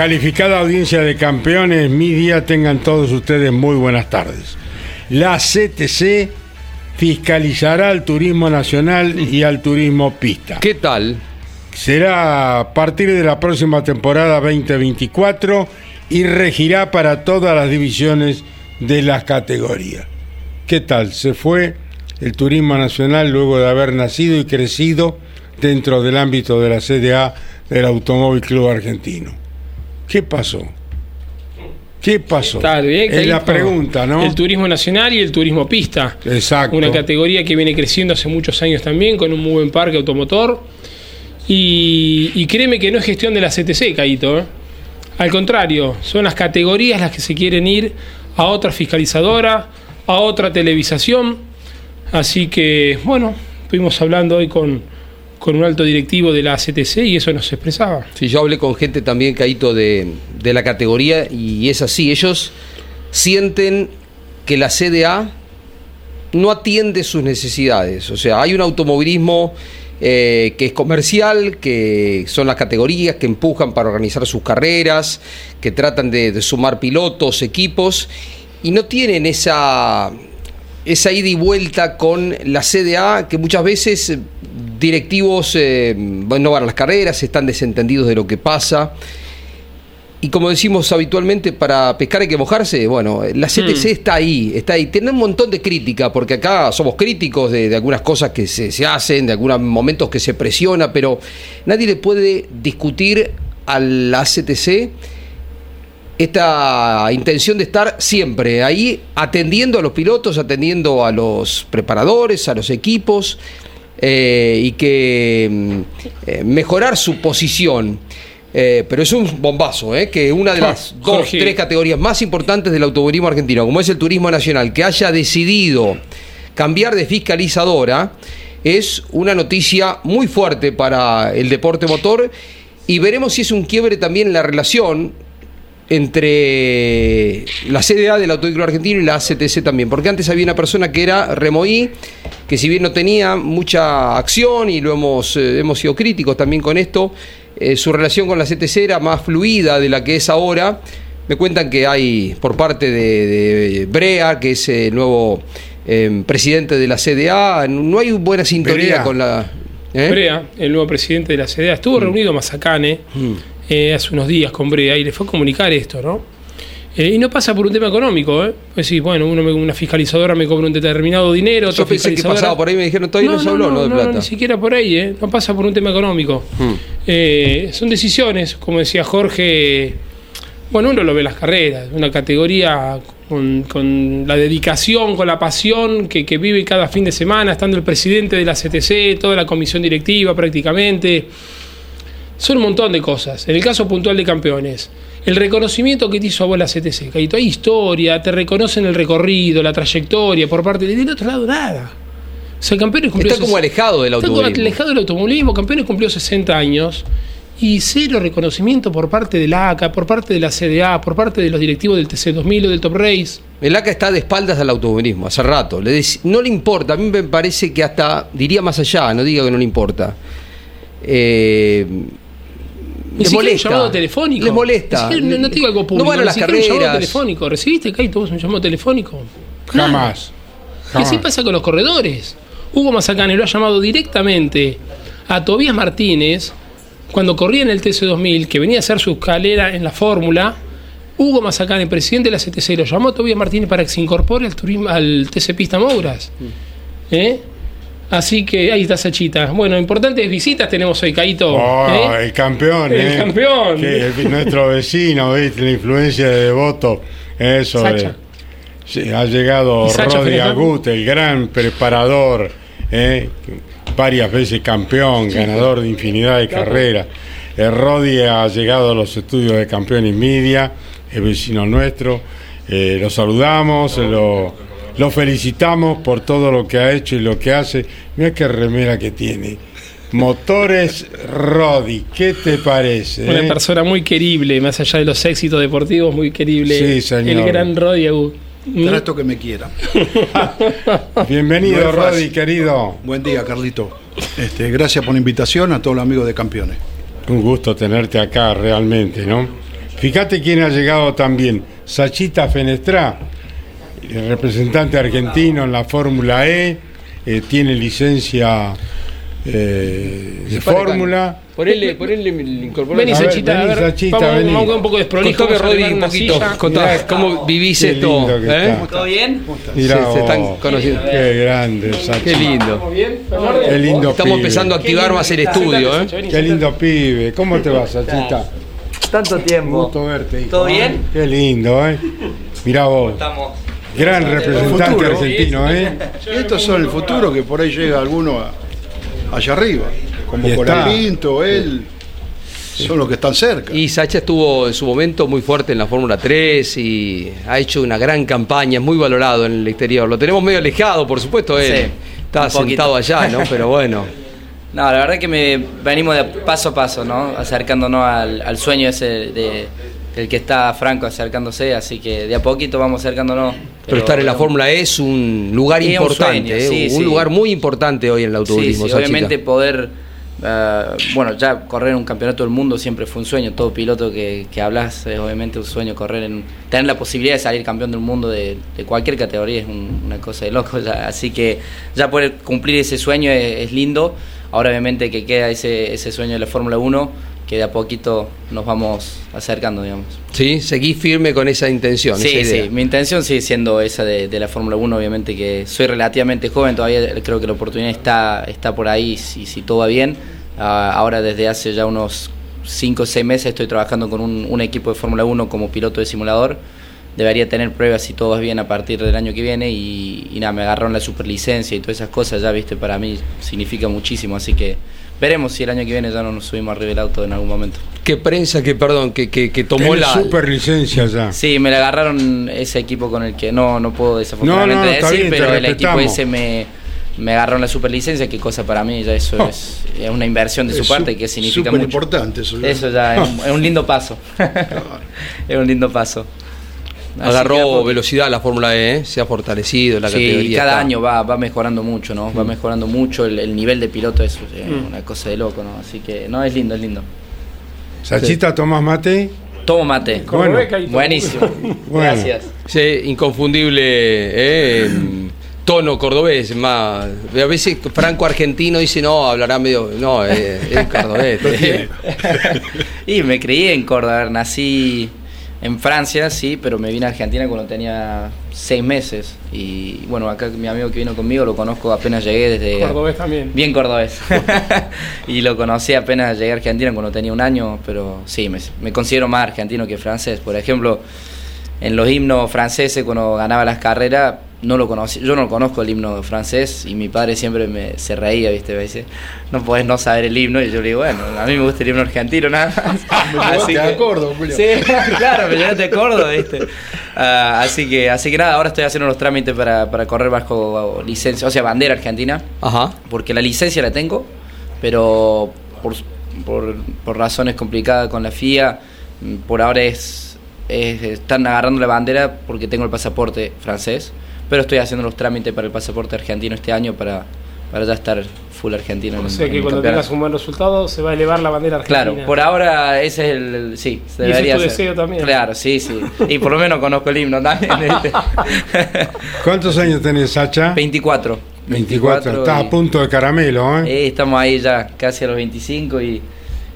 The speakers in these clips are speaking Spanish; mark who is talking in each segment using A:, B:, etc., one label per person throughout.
A: Calificada audiencia de campeones, mi día tengan todos ustedes muy buenas tardes. La CTC fiscalizará al turismo nacional y al turismo pista.
B: ¿Qué tal?
A: Será a partir de la próxima temporada 2024 y regirá para todas las divisiones de las categorías. ¿Qué tal? Se fue el turismo nacional luego de haber nacido y crecido dentro del ámbito de la CDA del Automóvil Club Argentino. ¿Qué pasó? ¿Qué pasó?
C: Está bien,
A: es la pregunta, ¿no?
C: El turismo nacional y el turismo pista.
A: Exacto.
C: Una categoría que viene creciendo hace muchos años también, con un muy buen parque automotor. Y, créeme que no es gestión de la CTC, Caito. ¿eh? Al contrario, son las categorías las que se quieren ir a otra fiscalizadora, a otra televisación. Así que, bueno, estuvimos hablando hoy con, con un alto directivo de la CTC y eso nos expresaba.
B: Sí, yo hablé con gente también, Caíto, de, de la categoría y es así, ellos sienten que la CDA no atiende sus necesidades, o sea, hay un automovilismo eh, que es comercial, que son las categorías que empujan para organizar sus carreras, que tratan de, sumar pilotos, equipos, y no tienen esa, esa ida y vuelta con la CDA que muchas veces directivos eh, no van a las carreras, están desentendidos de lo que pasa. Y como decimos habitualmente, para pescar hay que mojarse. Bueno, la CTC hmm. está ahí, está ahí. Tiene un montón de crítica, porque acá somos críticos de, algunas cosas que se, se, hacen, de algunos momentos que se presiona, pero nadie le puede discutir a la CTC esta intención de estar siempre ahí atendiendo a los pilotos, atendiendo a los preparadores, a los equipos. Eh, y que mm, eh, mejorar su posición. Eh, pero es un bombazo, que una de las dos, tres categorías más importantes del automovilismo argentino, como es el turismo nacional, que haya decidido cambiar de fiscalizadora, es una noticia muy fuerte para el deporte motor y veremos si es un quiebre también en la relación entre la CDA del Automóvil Argentino y la ACTC también, porque antes había una persona que era Remoí, que si bien no tenía mucha acción y lo hemos, eh, hemos sido críticos también con esto, eh, su relación con la CTC era más fluida de la que es ahora. Me cuentan que hay por parte de, Brea, que es el nuevo em, presidente de la CDA, no hay buena sintonía con la...
C: ¿eh? Brea, el nuevo presidente de la CDA, estuvo mm. reunido Mazacane. Mm. Eh, hace unos días con Brea y le fue a comunicar esto, ¿no? Eh, y no pasa por un tema económico, ¿eh? Pues sí, bueno, uno una fiscalizadora me cobra un determinado dinero,
B: otra Yo pensé que pasaba por ahí me dijeron, todavía no, se habló, no, de plata.
C: No, ni siquiera por ahí, ¿eh? No pasa por un tema económico. Hmm. Eh, son decisiones, como decía Jorge, bueno, uno lo ve en las carreras, una categoría con, la dedicación, con la pasión que, que vive cada fin de semana, estando el presidente de la CTC, toda la comisión directiva prácticamente son un montón de cosas. En el caso puntual de campeones, el reconocimiento que te hizo a vos la CTC, Caíto, hay historia, te reconocen el recorrido, la trayectoria por parte del otro lado, nada. O sea, Campeones cumplió
B: Está como alejado del
C: Está como
B: automovilismo.
C: alejado del automovilismo. Campeones cumplió 60 años y cero reconocimiento por parte de la ACA, por parte de la CDA, por parte de los directivos del TC2000 o del Top Race.
B: El ACA está de espaldas al automovilismo, hace rato. Le no le importa, a mí me parece que hasta diría más allá, no diga que no le importa. Eh,
C: Ni siquiera un llamado telefónico.
B: Les molesta.
C: Siquiera- no, no te digo algo público.
B: No van a
C: ni
B: las
C: siquiera un llamado
B: carreras.
C: telefónico. ¿Recibiste, Kaito, vos un llamado telefónico? Nada.
A: Jamás.
C: Y así
A: Jamás.
C: pasa con los corredores. Hugo Mazacane lo ha llamado directamente a Tobías Martínez cuando corría en el TC2000, que venía a hacer su escalera en la fórmula. Hugo Mazacane, presidente de la CTC, lo llamó a Tobías Martínez para que se incorpore al, turismo, al TC Pista Mouras. ¿Eh? Así que ahí está Sachita. Bueno, importantes visitas tenemos hoy, Caito.
A: Oh,
C: ¿eh?
A: el campeón,
C: El
A: ¿eh?
C: campeón.
A: Que el- nuestro vecino, ¿viste? La influencia de Devoto. Eso
C: Sacha.
A: ha llegado
C: ¿Y Sacha
A: Rodi
C: Fenestrán?
A: Agut, el gran preparador, ¿eh? varias veces campeón, ganador de infinidad de
C: Claro.
A: carreras. El Rodi ha llegado a los estudios de campeón y media, es vecino nuestro. Lo saludamos, lo, lo felicitamos por todo lo que ha hecho y lo que hace. Mira qué remera que tiene. Motores Rodi, ¿qué te parece?
C: Una
A: eh?
C: persona muy querible, más allá de los éxitos deportivos, muy querible.
A: Sí, señor.
C: El gran Rodi Agut. ¿Mm?
D: Trato que me quieran.
A: Bienvenido. Rodi, querido.
D: Buen día, Carlito. Este, gracias por la invitación a todos los amigos de campeones.
A: Un gusto tenerte acá, realmente, ¿no? Fíjate quién ha llegado también. Sachita Fenestrá, el representante argentino en la Fórmula E, eh, tiene licencia eh, de Fórmula.
B: Ponele, ponele el incorporar-
C: Vení, Sachita,
A: vení,
C: a ver,
A: Sachita,
C: vamos,
A: vení.
C: vamos con un poco de desprolijo.
B: Contame, Rodri, un poquito.
C: silla.
A: Mirá,
B: ¿Cómo vivís esto? ¿eh?
E: ¿Todo bien?
A: Mirá
B: Se- se están conociendo.
A: Qué grande, Sachita.
B: Qué lindo.
C: ¿Estamos bien?
A: Qué lindo
B: Estamos
A: pibe.
B: empezando a activar más el estudio, ¿eh?
A: Qué lindo pibe. ¿Cómo te va, Sachita?
E: Tanto
A: Un
E: tiempo.
A: gusto verte, hijo.
E: ¿Todo bien?
A: Qué lindo, ¿eh? Mirá vos.
E: Estamos.
A: Gran representante argentino, ¿eh?
D: Y estos son el futuro que por ahí llega alguno a- allá arriba. Como por. Pinto, él. Son los que están cerca.
B: Y Sacha estuvo en su momento muy fuerte en la Fórmula 3 y ha hecho una gran campaña, es muy valorado en el exterior. Lo tenemos medio alejado, por supuesto, él
E: Sí,
B: está sentado allá, ¿no? Pero bueno.
E: No, la verdad que me venimos de paso a paso, ¿no? Acercándonos al, al sueño ese de, del que está Franco acercándose, así que de a poquito vamos acercándonos.
B: Pero, estar en la
E: bueno,
B: Fórmula E es un lugar
E: es un
B: importante,
E: sueño,
B: ¿eh?
E: sí,
B: un lugar muy importante hoy en el automovilismo.
E: sí, obviamente poder, eh, bueno, ya correr un campeonato del mundo siempre fue un sueño. Todo piloto que, que hablas es obviamente un sueño correr en, tener la posibilidad de salir campeón del mundo de, de cualquier categoría es un- una cosa de loco. ya. Así que ya poder cumplir ese sueño es, es lindo. Ahora obviamente que queda ese, ese sueño de la Fórmula 1 que de a poquito nos vamos acercando, digamos.
B: Sí, seguí firme con esa intención. esa
E: Sí,
B: idea.
E: sí, mi intención sigue siendo esa de, de la Fórmula 1, obviamente que soy relativamente joven, todavía creo que la oportunidad está, está por ahí si, si todo va bien. Ah, ahora desde hace ya unos 5 o 6 meses estoy trabajando con un, un equipo de Fórmula 1 como piloto de simulador. Debería tener pruebas si todo va bien a partir del año que viene y, y nada, me agarraron la superlicencia y todas esas cosas, ya viste, para mí significa muchísimo, así que veremos si el año que viene ya no nos subimos arriba del auto en algún momento.
B: ¿Qué prensa que, perdón, que, que, que tomó
A: Tenés
B: la...
A: super licencia ya.
E: Sí, me la agarraron ese equipo con el que no, no puedo desafortunadamente
A: No, no, está
E: decir,
A: bien,
E: pero el equipo ese me, me agarraron la superlicencia, que cosa para mí ya eso
A: Oh.
E: es, es una inversión de su
D: Es
E: parte
D: su-
E: que significa mucho.
D: importante eso. ya.
E: Eso ya es un, es un lindo paso. es un lindo paso.
B: Agarró velocidad la Fórmula E, ¿eh? se ha fortalecido la
E: Sí,
B: categoría.
E: cada
B: está-
E: año va, va mejorando mucho, ¿no?
A: Mm.
E: Va mejorando mucho el, el nivel de piloto, es eh, una cosa de loco, ¿no? Así que, no, es lindo, es lindo.
A: Sachita, ¿tomás mate?
E: Tomo mate.
A: Bueno,
E: Buenísimo.
A: Bueno.
E: Gracias.
B: Sí, inconfundible ¿eh? tono cordobés, más. A veces Franco argentino dice, no, hablará medio. No, es, es cordobés. ¿eh?
E: Y me crié en Córdoba, nací en Francia, sí, pero me vine a Argentina cuando tenía seis meses. Y bueno, acá mi amigo que vino conmigo lo conozco apenas llegué desde...
C: Cordobés también.
E: Bien cordobés. y lo conocí apenas llegué a Argentina cuando tenía un año, pero sí, me, me considero más argentino que francés. Por ejemplo, en los himnos franceses, cuando ganaba las carreras, no lo conocí, yo no conozco el himno francés y mi padre siempre me, se reía, ¿viste? Me dice, no podés no saber el himno. Y yo le digo, bueno, a mí me gusta el himno argentino, nada más.
D: Me llevaste a Córdoba, Julio.
E: Sí, claro, me llevaste a Córdoba, ¿viste? Ah, así, que, así que nada, ahora estoy haciendo los trámites para, para correr bajo licencia, o sea, bandera argentina,
B: Ajá.
E: porque la licencia la tengo, pero por, por, por razones complicadas con la FIA, mm, por ahora es, es- están agarrando la bandera porque tengo el pasaporte francés, pero estoy haciendo los trámites para el pasaporte argentino este año para, para ya estar full argentino.
C: O
E: en-
C: sea
E: en
C: que
E: el
C: cuando
E: campeonato.
C: tengas un buen resultado se va a elevar la bandera argentina.
E: Claro, por ahora ese es el, el- sí, se
C: Y ese es
E: debería
C: tu
E: ser.
C: deseo también.
E: Claro, sí, sí. Y por lo menos conozco el himno también.
A: ¿Cuántos años tenés, Sacha?
E: 24.
A: 24. Estás
E: y-
A: a punto de caramelo, ¿eh?
E: Estamos ahí ya casi a los 25 y,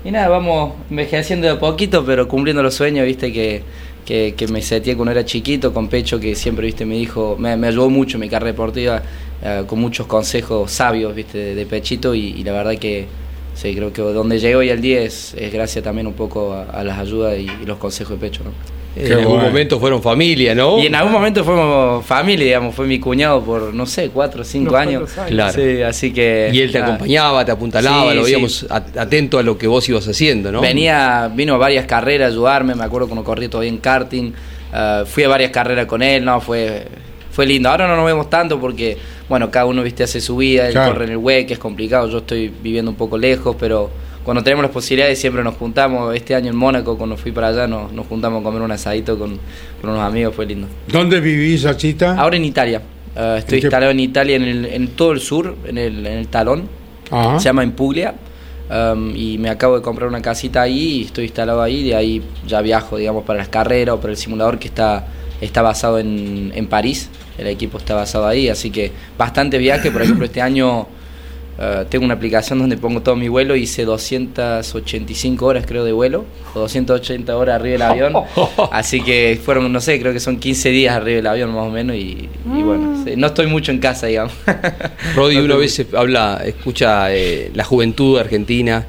E: y nada, vamos envejeciendo de a poquito, pero cumpliendo los sueños, viste, que, que, que me seteé cuando era chiquito, con Pecho, que siempre, viste, me dijo, me, ayudó mucho mi carrera deportiva, eh, con muchos consejos sabios, viste, de, Pechito, y, la verdad que sí, creo que donde llego hoy al día es, es gracias también un poco a, a las ayudas y, y los consejos de Pecho, ¿no?
B: En algún
A: bueno.
B: momento fueron familia, ¿no?
E: Y en algún momento fuimos familia, digamos, fue mi cuñado por, no sé, cuatro o cinco años.
C: años.
B: Claro.
E: Sí, así que...
B: Y él te acompañaba, te apuntalaba,
E: Sí,
B: lo veíamos at- atento a lo que vos ibas haciendo, ¿no?
E: Venía, vino a varias carreras a ayudarme, me acuerdo cuando corrí todavía en karting, eh, fui a varias carreras con él, no, fue, fue lindo. Ahora no nos vemos tanto porque, bueno, cada uno, viste, hace su vida, él
A: Claro.
E: corre en el WEC, es complicado, yo estoy viviendo un poco lejos, pero cuando tenemos las posibilidades siempre nos juntamos, este año en Mónaco, cuando fui para allá, nos, nos juntamos a comer un asadito con, con unos amigos, fue lindo.
A: ¿Dónde vivís, Sachita?
E: Ahora en Italia, eh, estoy
A: ¿En
E: instalado en Italia, en, el- en todo el sur, en el, en el talón,
A: Ajá.
E: se llama Impuglia. um, y me acabo de comprar una casita ahí y estoy instalado ahí. De ahí ya viajo, digamos, para las carreras o para el simulador que está, está basado en, en París. El equipo está basado ahí, así que bastante viaje. Por ejemplo, este año eh, tengo una aplicación donde pongo todo mi vuelo. Hice 285 horas, creo, de vuelo, o 280 horas arriba del avión. Así que fueron, no sé, creo que son 15 días arriba del avión más o menos. Y, y bueno, sí, no estoy mucho en casa, digamos.
B: Rodi,
E: No
B: uno a veces habla, escucha eh, la juventud argentina.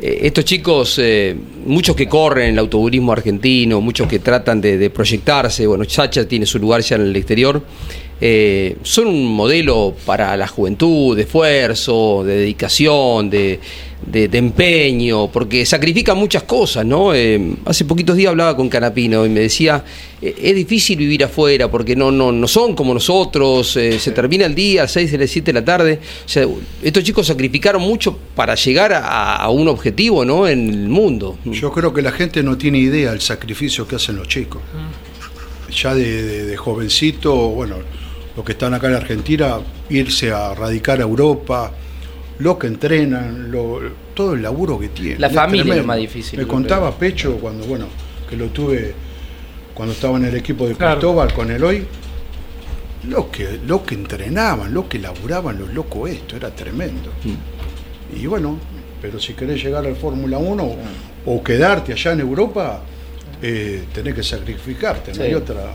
B: Eh, estos chicos, eh, muchos que corren en el automovilismo argentino, muchos que tratan de, de proyectarse, bueno, Chacha tiene su lugar ya en el exterior, eh, son un modelo para la juventud, de esfuerzo, de dedicación, de, de- de empeño, porque sacrifican muchas cosas, ¿no? Eh, hace poquitos días hablaba con Canapino y me decía, eh, es difícil vivir afuera porque no, no, no son como nosotros, eh, se termina el día a las 6 de las 7 de la tarde. O sea, estos chicos sacrificaron mucho para llegar a, a un objetivo, ¿no? En el mundo.
D: Yo creo que la gente no tiene idea del sacrificio que hacen los chicos. Ya de, de- de jovencito, bueno, los que están acá en Argentina, irse a radicar a Europa, lo que entrenan, lo- todo el laburo que tienen.
E: La
D: Es
E: familia es lo
D: tremendo.
E: más difícil,
D: Me contaba
E: creo.
D: Pecho cuando, bueno, que lo tuve cuando estaba en el equipo de
C: Claro.
D: Cristóbal con Eloy. Lo que, lo que entrenaban, lo que laburaban los locos esto, era tremendo. Y bueno, pero si querés llegar al Fórmula 1 o, o quedarte allá en Europa, eh, tenés que sacrificarte, no
E: Sí.
D: hay otra.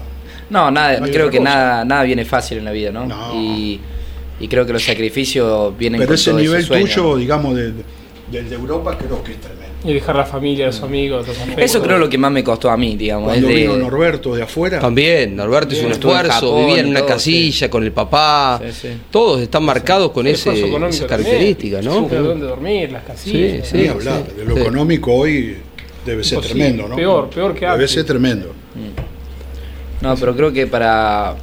E: No, nada,
D: No
E: creo que
D: cosa.
E: nada, nada viene fácil en la vida, ¿no?
D: No.
E: Y, y creo que los sacrificios vienen
D: Pero
E: con
D: ese
E: todo
D: nivel
E: sueño,
D: tuyo,
E: ¿no?
D: digamos, del, del de Europa, creo que es tremendo.
C: Y dejar la familia, los amigos, los afectos.
E: Eso creo lo que más me costó a mí, digamos.
D: Cuando
E: es de-
D: vino Norberto de afuera,
B: También, Norberto hizo un esfuerzo,
E: Japón,
B: vivía en una
E: todo,
B: casilla con el papá.
E: Sí, sí.
B: Todos están marcados con ese, esa
C: también.
B: característica, ¿no?
C: Buscar dónde dormir, las casillas.
B: Sí,
D: ni
B: sí.
D: hablar. De lo
B: sí.
D: económico hoy debe ser
C: Imposible,
D: tremendo, ¿no?
C: peor, peor que
D: Debe
C: antes.
D: ser tremendo.
E: No, pero creo que para,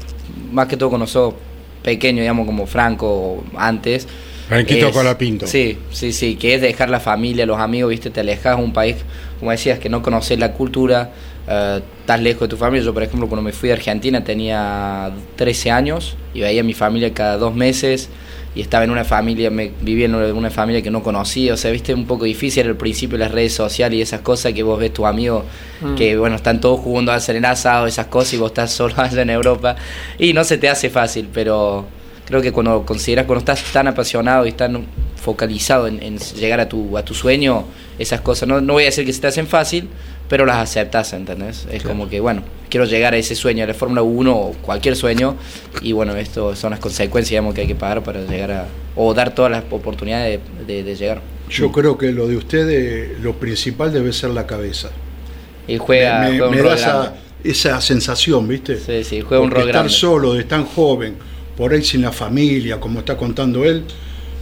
E: más que todo cuando sos pequeño, digamos, como Franco antes.
A: Franquito Colapinto.
E: Sí, sí, sí, que es dejar la familia, los amigos, viste, te alejas a un país, como decías, que no conoces la cultura, eh, estás lejos de tu familia. Yo, por ejemplo, cuando me fui de Argentina tenía 13 años y veía a mi familia cada dos meses y estaba en una familia, me vivía en una familia que no conocía, o sea, viste, un poco difícil al principio las redes sociales y esas cosas que vos ves tus amigos
C: Mm.
E: que, bueno, están todos jugando al ser en asado, esas cosas y vos estás solo allá en Europa y no se te hace fácil, pero creo que cuando consideras, cuando estás tan apasionado y tan focalizado en, en llegar a tu, a tu sueño, esas cosas, no, no voy a decir que se te hacen fácil, pero las aceptas, ¿entendés? Es como que, bueno, quiero llegar a ese sueño, a la Fórmula 1 o cualquier sueño, y bueno, esto son las consecuencias, digamos, que hay que pagar para llegar a, o dar todas las oportunidades de, de- de llegar.
D: Yo creo que lo de ustedes, lo principal debe ser la cabeza.
E: Y juega,
D: me,
E: juega un
D: me
E: rol
D: da esa- esa sensación, ¿viste?
E: Sí, sí, juega un rol
D: estar
E: grande.
D: solo, de tan joven, por ahí sin la familia, como está contando él,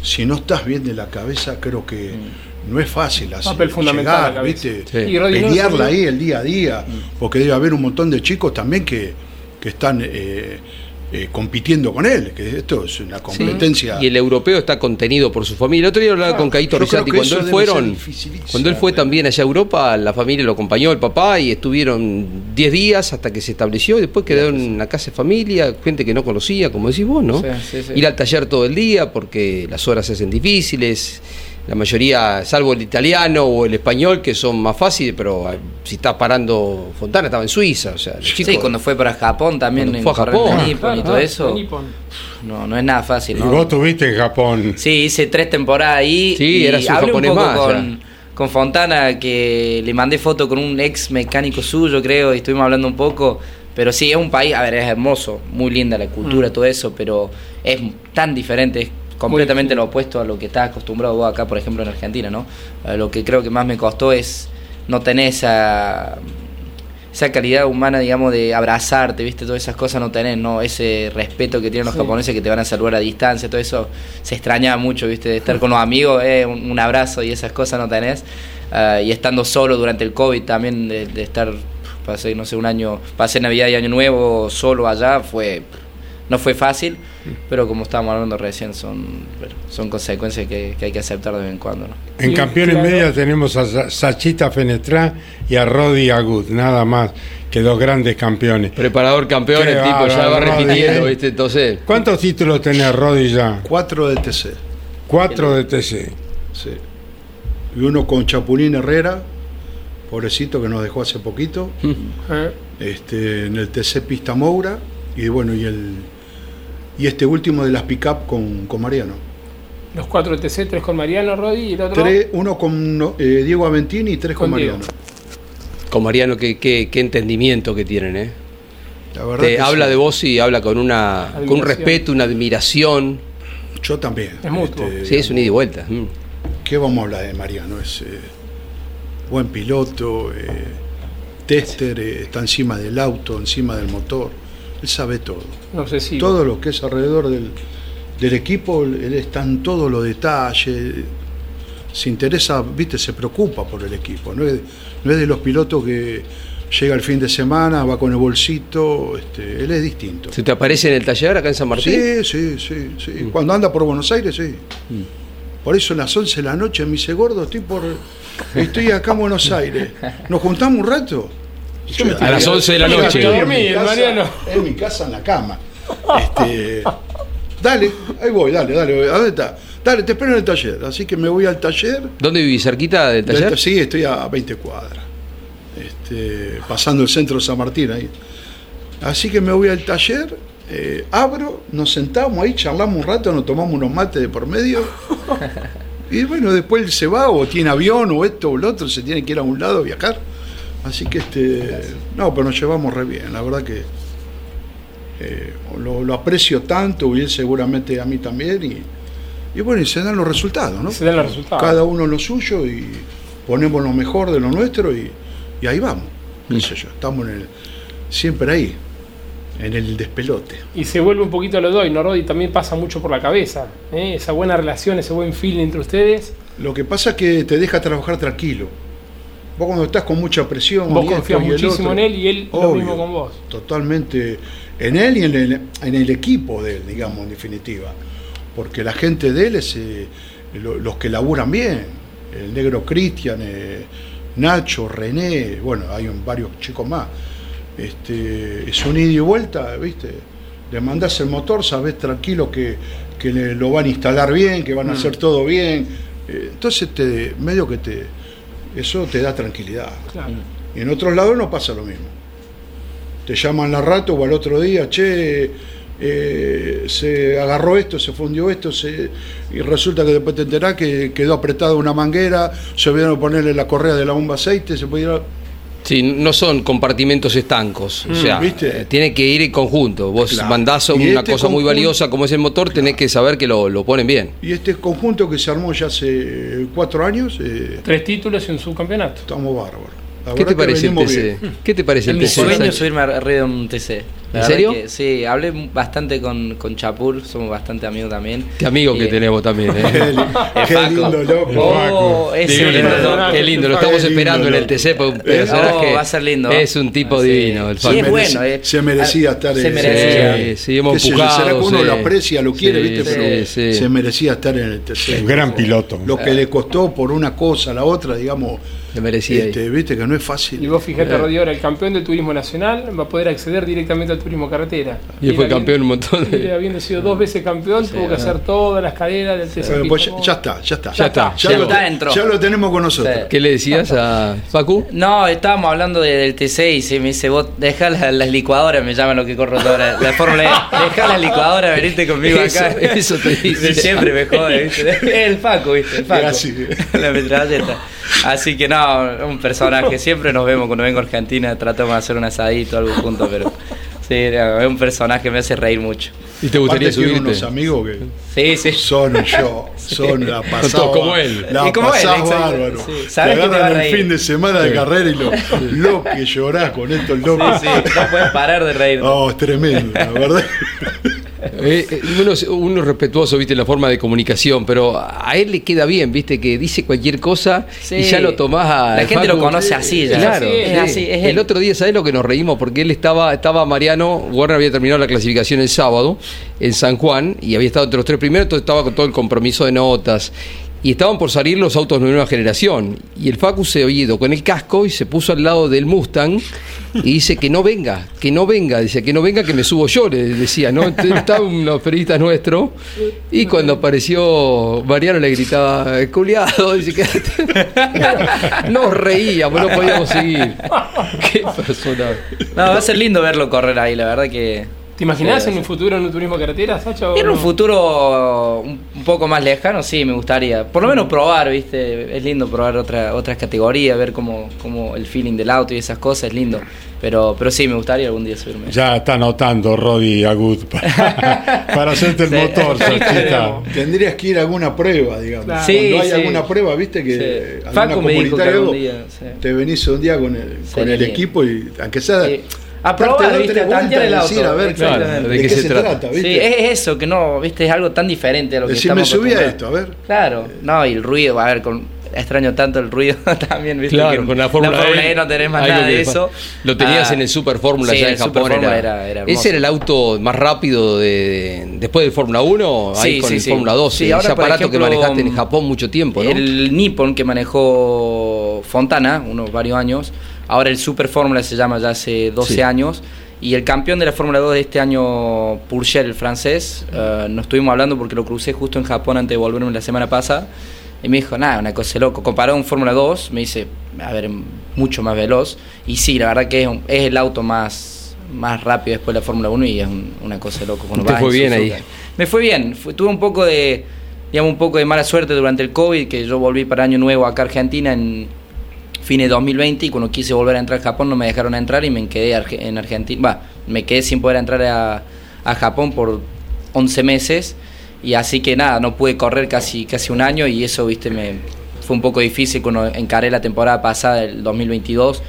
D: si no estás bien de la cabeza, creo que
E: Mm.
D: No es fácil así.
C: Papel fundamental
D: llegar,
C: la.
D: ¿viste? Pelearla ahí el día a día, porque debe haber un montón de chicos también que, que están eh, eh, compitiendo con él, que esto es una competencia.
B: Y el europeo está contenido por su familia. El otro día hablaba con Caito
D: que
B: Cuando él fueron, cuando él fue también allá a Europa, la familia lo acompañó, el papá, y estuvieron 10 días hasta que se estableció. Y después quedó en una casa de familia, gente que no conocía, como decís vos, ¿no?
E: Sí, sí, sí.
B: Ir al taller todo el día porque las horas se hacen difíciles. La mayoría, salvo el italiano o el español, que son más fáciles, pero eh, si estás parando, Fontana estaba en Suiza, o sea, los
E: Sí, cuando fue para Japón también, en
B: fue a Japón.
E: y todo eso,
C: Ah,
E: no, no es nada fácil,
A: Y
E: ¿no?
A: vos tuviste en Japón.
E: Sí, hice tres temporadas ahí.
B: Sí,
E: y
B: eras un
E: hablé un
B: japonés
E: poco
B: más,
E: con, con Fontana, que le mandé foto con un ex mecánico suyo, creo, y estuvimos hablando un poco. Pero sí, es un país, a ver, es hermoso, muy linda la cultura,
B: Mm.
E: todo eso, pero es tan diferente, es completamente lo opuesto a lo que estás acostumbrado vos acá, por ejemplo, en Argentina, ¿no? Eh, lo que creo que más me costó es no tener esa esa calidad humana, digamos, de abrazarte, ¿viste? Todas esas cosas no tenés, ¿no? Ese respeto que tienen los
C: Sí.
E: japoneses que te van a saludar a distancia, todo eso se extraña mucho, ¿viste? De estar con los amigos, eh, un, un abrazo y esas cosas no tenés. Ah, y estando solo durante el COVID también, de, de estar, pasé, no sé, un año, pasé Navidad y Año Nuevo solo allá, fue no fue fácil, pero como estábamos hablando recién, son, bueno, son consecuencias que, que hay que aceptar de vez en cuando, ¿no?
A: En
C: Sí,
A: campeones
C: claro.
A: media tenemos a Sa- Sachita Fenestrá y a Rodi Agut, nada más que dos grandes campeones.
B: Preparador campeón, el tipo ya va repitiendo. ¿viste? Entonces,
A: ¿Cuántos títulos tenés Rodi ya?
D: Cuatro de TC.
A: Cuatro de TC.
D: Sí. Y uno con Chapulín Herrera, pobrecito que nos dejó hace poquito,
C: Eh,
D: este, en el TC Pista Moura, y bueno, y el y este último de las pick-up con, con Mariano.
C: Los cuatro TC, tres con Mariano Rodi y el otro.
D: Tres, uno con eh, Diego Aventini y tres con,
C: Con Diego.
D: Mariano.
B: con Mariano, qué, qué, qué entendimiento que tienen, ¿eh?
D: La verdad
B: Te
D: que
B: habla
D: sí.
B: de vos y habla con una con un respeto, una admiración.
D: Yo también.
C: Es mutuo.
B: Sí, es un ida y vuelta. Mm.
D: ¿Qué vamos a hablar de Mariano? Es eh, buen piloto, eh, tester, eh, está encima del auto, encima del motor. Él sabe todo.
C: Un obsesivo.
D: Todo lo que es alrededor del, del equipo, él está en todos los detalles. Se interesa, viste, se preocupa por el equipo. No es, no es de los pilotos que llega el fin de semana, va con el bolsito. Este, él es distinto.
B: ¿Se te aparece en el taller acá en San Martín?
D: Sí, sí, sí, sí. Cuando anda por Buenos Aires, sí. Por eso a las 11 de la noche me dice, gordo, estoy por estoy acá en Buenos Aires. ¿Nos juntamos un rato? Yo
B: A las 11 de la noche.
D: en mi casa-. En mi casa, en la cama. Este, dale, ahí voy, dale, dale. ¿A dónde está? Dale, te espero en el taller. Así que me voy al taller.
B: ¿Dónde vivís? ¿Cerquita del taller?
D: ta- Sí, estoy a 20 cuadras. Este, pasando el centro de San Martín ahí. Así que me voy al taller, eh, abro, nos sentamos ahí, charlamos un rato, nos tomamos unos mates de por medio. Y bueno, después él se va, o tiene avión, o esto o lo otro, se tiene que ir a un lado a viajar. Así que este. No, pero nos llevamos re bien, la verdad que. eh, lo, lo aprecio tanto, y él seguramente a mí también. Y, y bueno, y se dan los resultados, ¿no?
C: Se dan los resultados.
D: cada uno lo suyo y ponemos lo mejor de lo nuestro y, y ahí vamos. Qué sé yo, estamos en el, siempre ahí, en el despelote.
C: Y se vuelve un poquito a lo de hoy, ¿no, Rodi? También pasa mucho por la cabeza. ¿eh? Esa buena relación, ese buen feeling entre ustedes.
D: Lo que pasa es que te deja trabajar tranquilo. Vos cuando estás con mucha presión,
C: Vos confías muchísimo en él y él lo mismo con vos.
D: Totalmente en él y en el, en el equipo de él, digamos, en definitiva. Porque la gente de él es eh, lo- los que laburan bien. El negro Cristian, eh, Nacho, René, bueno, hay un- varios chicos más. Este, es un ida y vuelta, ¿viste? Le mandás el motor, sabés tranquilo que, que le- lo van a instalar bien, que van a hacer todo bien. Eh, entonces, te, medio que te, eso te da tranquilidad.
C: Claro.
D: Y en otros lados no pasa lo mismo. Te llaman la rato o al otro día, che, eh, se agarró esto, se fundió esto, se- y resulta que después te enterás que quedó apretada una manguera, se olvidaron ponerle la correa de la bomba aceite, se pudieron...
B: Sí, no son compartimentos estancos. o
D: Mm,
B: sea,
D: ¿viste?
B: eh, tiene que ir en conjunto. Vos
D: Claro.
B: mandás una
D: este
B: cosa muy
D: conjunto-
B: valiosa como es el motor, tenés que saber que lo, lo ponen bien.
D: Y este conjunto que se armó ya hace cuatro años, eh,
C: Tres títulos y un subcampeonato.
D: estamos bárbaros.
B: ¿Qué te
D: que
B: parece el TC? ¿Qué te parece
E: Es
B: el
E: mi
B: TC?
E: sueño
B: Sánchez?
E: subirme arriba de un TC. La
B: ¿En serio?
E: que sí, hablé bastante con, con Chapur, somos bastante amigos también.
B: Qué amigo que
E: Y-
B: tenemos también,
D: Qué,
B: ¿eh?
D: qué lindo loco.
E: Oh,
B: Divino,
E: lindo.
B: Qué lindo, lo estamos
D: lindo,
B: esperando en el. TC,
D: Eh,
B: personaje.
E: oh, va a ser lindo.
B: Es un tipo
E: Sí.
B: divino. El
E: Sí,
B: Facu.
E: es bueno. eh.
D: se merecía estar
E: Se
D: en-
E: merecía.
B: Sí, sí, hemos empujado.
D: será que uno
B: sí.
D: lo aprecia, lo quiere,
B: Sí,
D: ¿viste?
B: sí,
D: Pero
B: sí.
D: se merecía estar en el TC.
A: Un gran piloto.
D: Lo que le costó por una cosa a la otra, digamos,
B: Le merecía.
D: este, viste que no es fácil.
C: Y vos fijate,
D: Eh,
C: Rodrigo, ahora el campeón del turismo nacional va a poder acceder directamente al turismo carretera.
B: Y él fue campeón un montón de-
C: y habiendo sido dos veces campeón, tuvo que hacer todas las cadenas del TC.
D: Bueno, pues ya, ya está, ya está.
B: Ya está,
D: Ya,
B: ya
D: lo,
E: está, entró.
D: ya lo tenemos con nosotros.
E: Sí.
B: ¿Qué le decías a Facu?
E: No, estábamos hablando de- del TC y se me dice, vos dejá las, las licuadoras, me llaman lo que corro ahora, la Fórmula E, dejá las licuadoras, venite conmigo
B: Eso-
E: acá.
B: eso te dice.
E: Siempre me jode, ¿viste? El Facu, ¿viste? El Facu. La metralleta. Así que no, un personaje, siempre nos vemos cuando vengo a Argentina, tratamos de hacer un asadito, algo juntos, pero sí, no, es un personaje que me hace reír mucho.
B: ¿Y te gustaría
D: Aparte
B: subirte?
D: unos amigos que
E: Sí, sí.
D: son yo, son la pasada.
B: como él.
D: La
E: Y como él,
D: bárbaro.
E: Sí.
D: Te agarran el
E: reír.
D: fin de semana de carrera y lo, lo que llorás con estos
E: Sí,
D: locos.
E: sí, no puedes parar de reír.
D: Oh, es tremendo, la verdad.
B: Eh, eh, uno, es- uno es respetuoso, viste, en la forma de comunicación, pero a él le queda bien, viste, que dice cualquier cosa
E: Sí.
B: y ya lo tomás a.
E: La gente lo conoce así ya.
B: Claro,
E: Sí, es
B: sí.
E: así, es
B: el
E: él.
B: otro día, ¿sabés lo que nos reímos? Porque él estaba, estaba Mariano, Warner había terminado la clasificación el sábado en San Juan y había estado entre los tres primeros, entonces estaba con todo el compromiso de notas. Y estaban por salir los autos de nueva generación. Y el Facu se ido con el casco y se puso al lado del Mustang y dice que no venga, que no venga. Dice que no venga, que me subo yo, le decía, ¿no? Estaban unos periodistas nuestros. Y cuando apareció Mariano le gritaba, culiado, dice que nos reíamos, no podíamos seguir. Qué persona.
E: No, va a ser lindo verlo correr ahí, la verdad que.
C: ¿Te imaginás
E: Sí,
C: en un futuro en un turismo carretera, Sacha?
E: En
C: no?
E: un futuro un poco más lejano, sí, me gustaría. Por lo menos probar, ¿viste? Es lindo probar otra, otras categorías, ver cómo, cómo el feeling del auto y esas cosas, es lindo. Pero, pero sí, me gustaría algún día subirme.
A: Ya está anotando Rodi Agut para, para hacerte el
E: Sí.
A: motor, Sachita.
D: Tendrías que ir a alguna prueba, digamos.
C: Claro.
E: Sí,
D: Cuando hay
E: sí.
D: alguna prueba, viste que
E: Sí.
D: alguna
E: Facu me dijo que
D: comunitaria,
E: algún
D: algo,
E: día, sí.
D: te venís un día con el, con el equipo y aunque sea
E: Sí. A
D: darte
E: probar,
D: dos,
E: ¿viste? A tantear el auto.
D: decir, a ver de, qué, se, trata, ¿viste?
E: Sí, es eso, que no, viste, es algo tan diferente a lo que
D: me
E: estamos
D: subí a
E: acostumbrados.
D: esto, a ver.
E: Claro, no, y el ruido, a ver, con, extraño tanto el ruido también, viste.
B: Claro,
E: que
B: con la Fórmula
E: E no tenés más nada de eso.
B: Lo tenías
E: Ah,
B: en el Super Fórmula
E: sí,
B: ya en Japón. Era-
E: era- era
B: ese era el auto más rápido de, de- después del Fórmula 1, ahí
E: Sí,
B: con
E: sí,
B: el
E: sí.
B: Fórmula 2.
E: Sí,
B: ese
E: ahora,
B: aparato
E: ejemplo,
B: que manejaste en Japón mucho tiempo, ¿no?
E: El Nippon que manejó Fontana, unos varios años. Ahora el Super Fórmula se llama ya hace 12
B: Sí.
E: años. Y el campeón de la Fórmula 2 de este año, Pourchaire, el francés, eh, nos estuvimos hablando porque lo crucé justo en Japón antes de volverme la semana pasada. Y me dijo, nada, una cosa de loco. Comparado un Fórmula 2, me dice, a ver, mucho más veloz. Y sí, la verdad que es, un- es el auto más, más rápido después de la Fórmula 1 y es un- una cosa de loco. cuando
B: ¿Te
E: vas
B: fue
E: en
B: bien ahí?
E: Suzuka. Me fue bien. Fue- tuve un poco de, digamos, un poco de mala suerte durante el COVID, que yo volví para Año Nuevo acá a Argentina en fines de 2020 y cuando quise volver a entrar a Japón no me dejaron entrar y me quedé en Argentina. Va, me quedé sin poder entrar a, a Japón por 11 meses y así que nada, no pude correr casi, casi un año y eso, viste, me fue un poco difícil cuando encaré la temporada pasada, el 2022.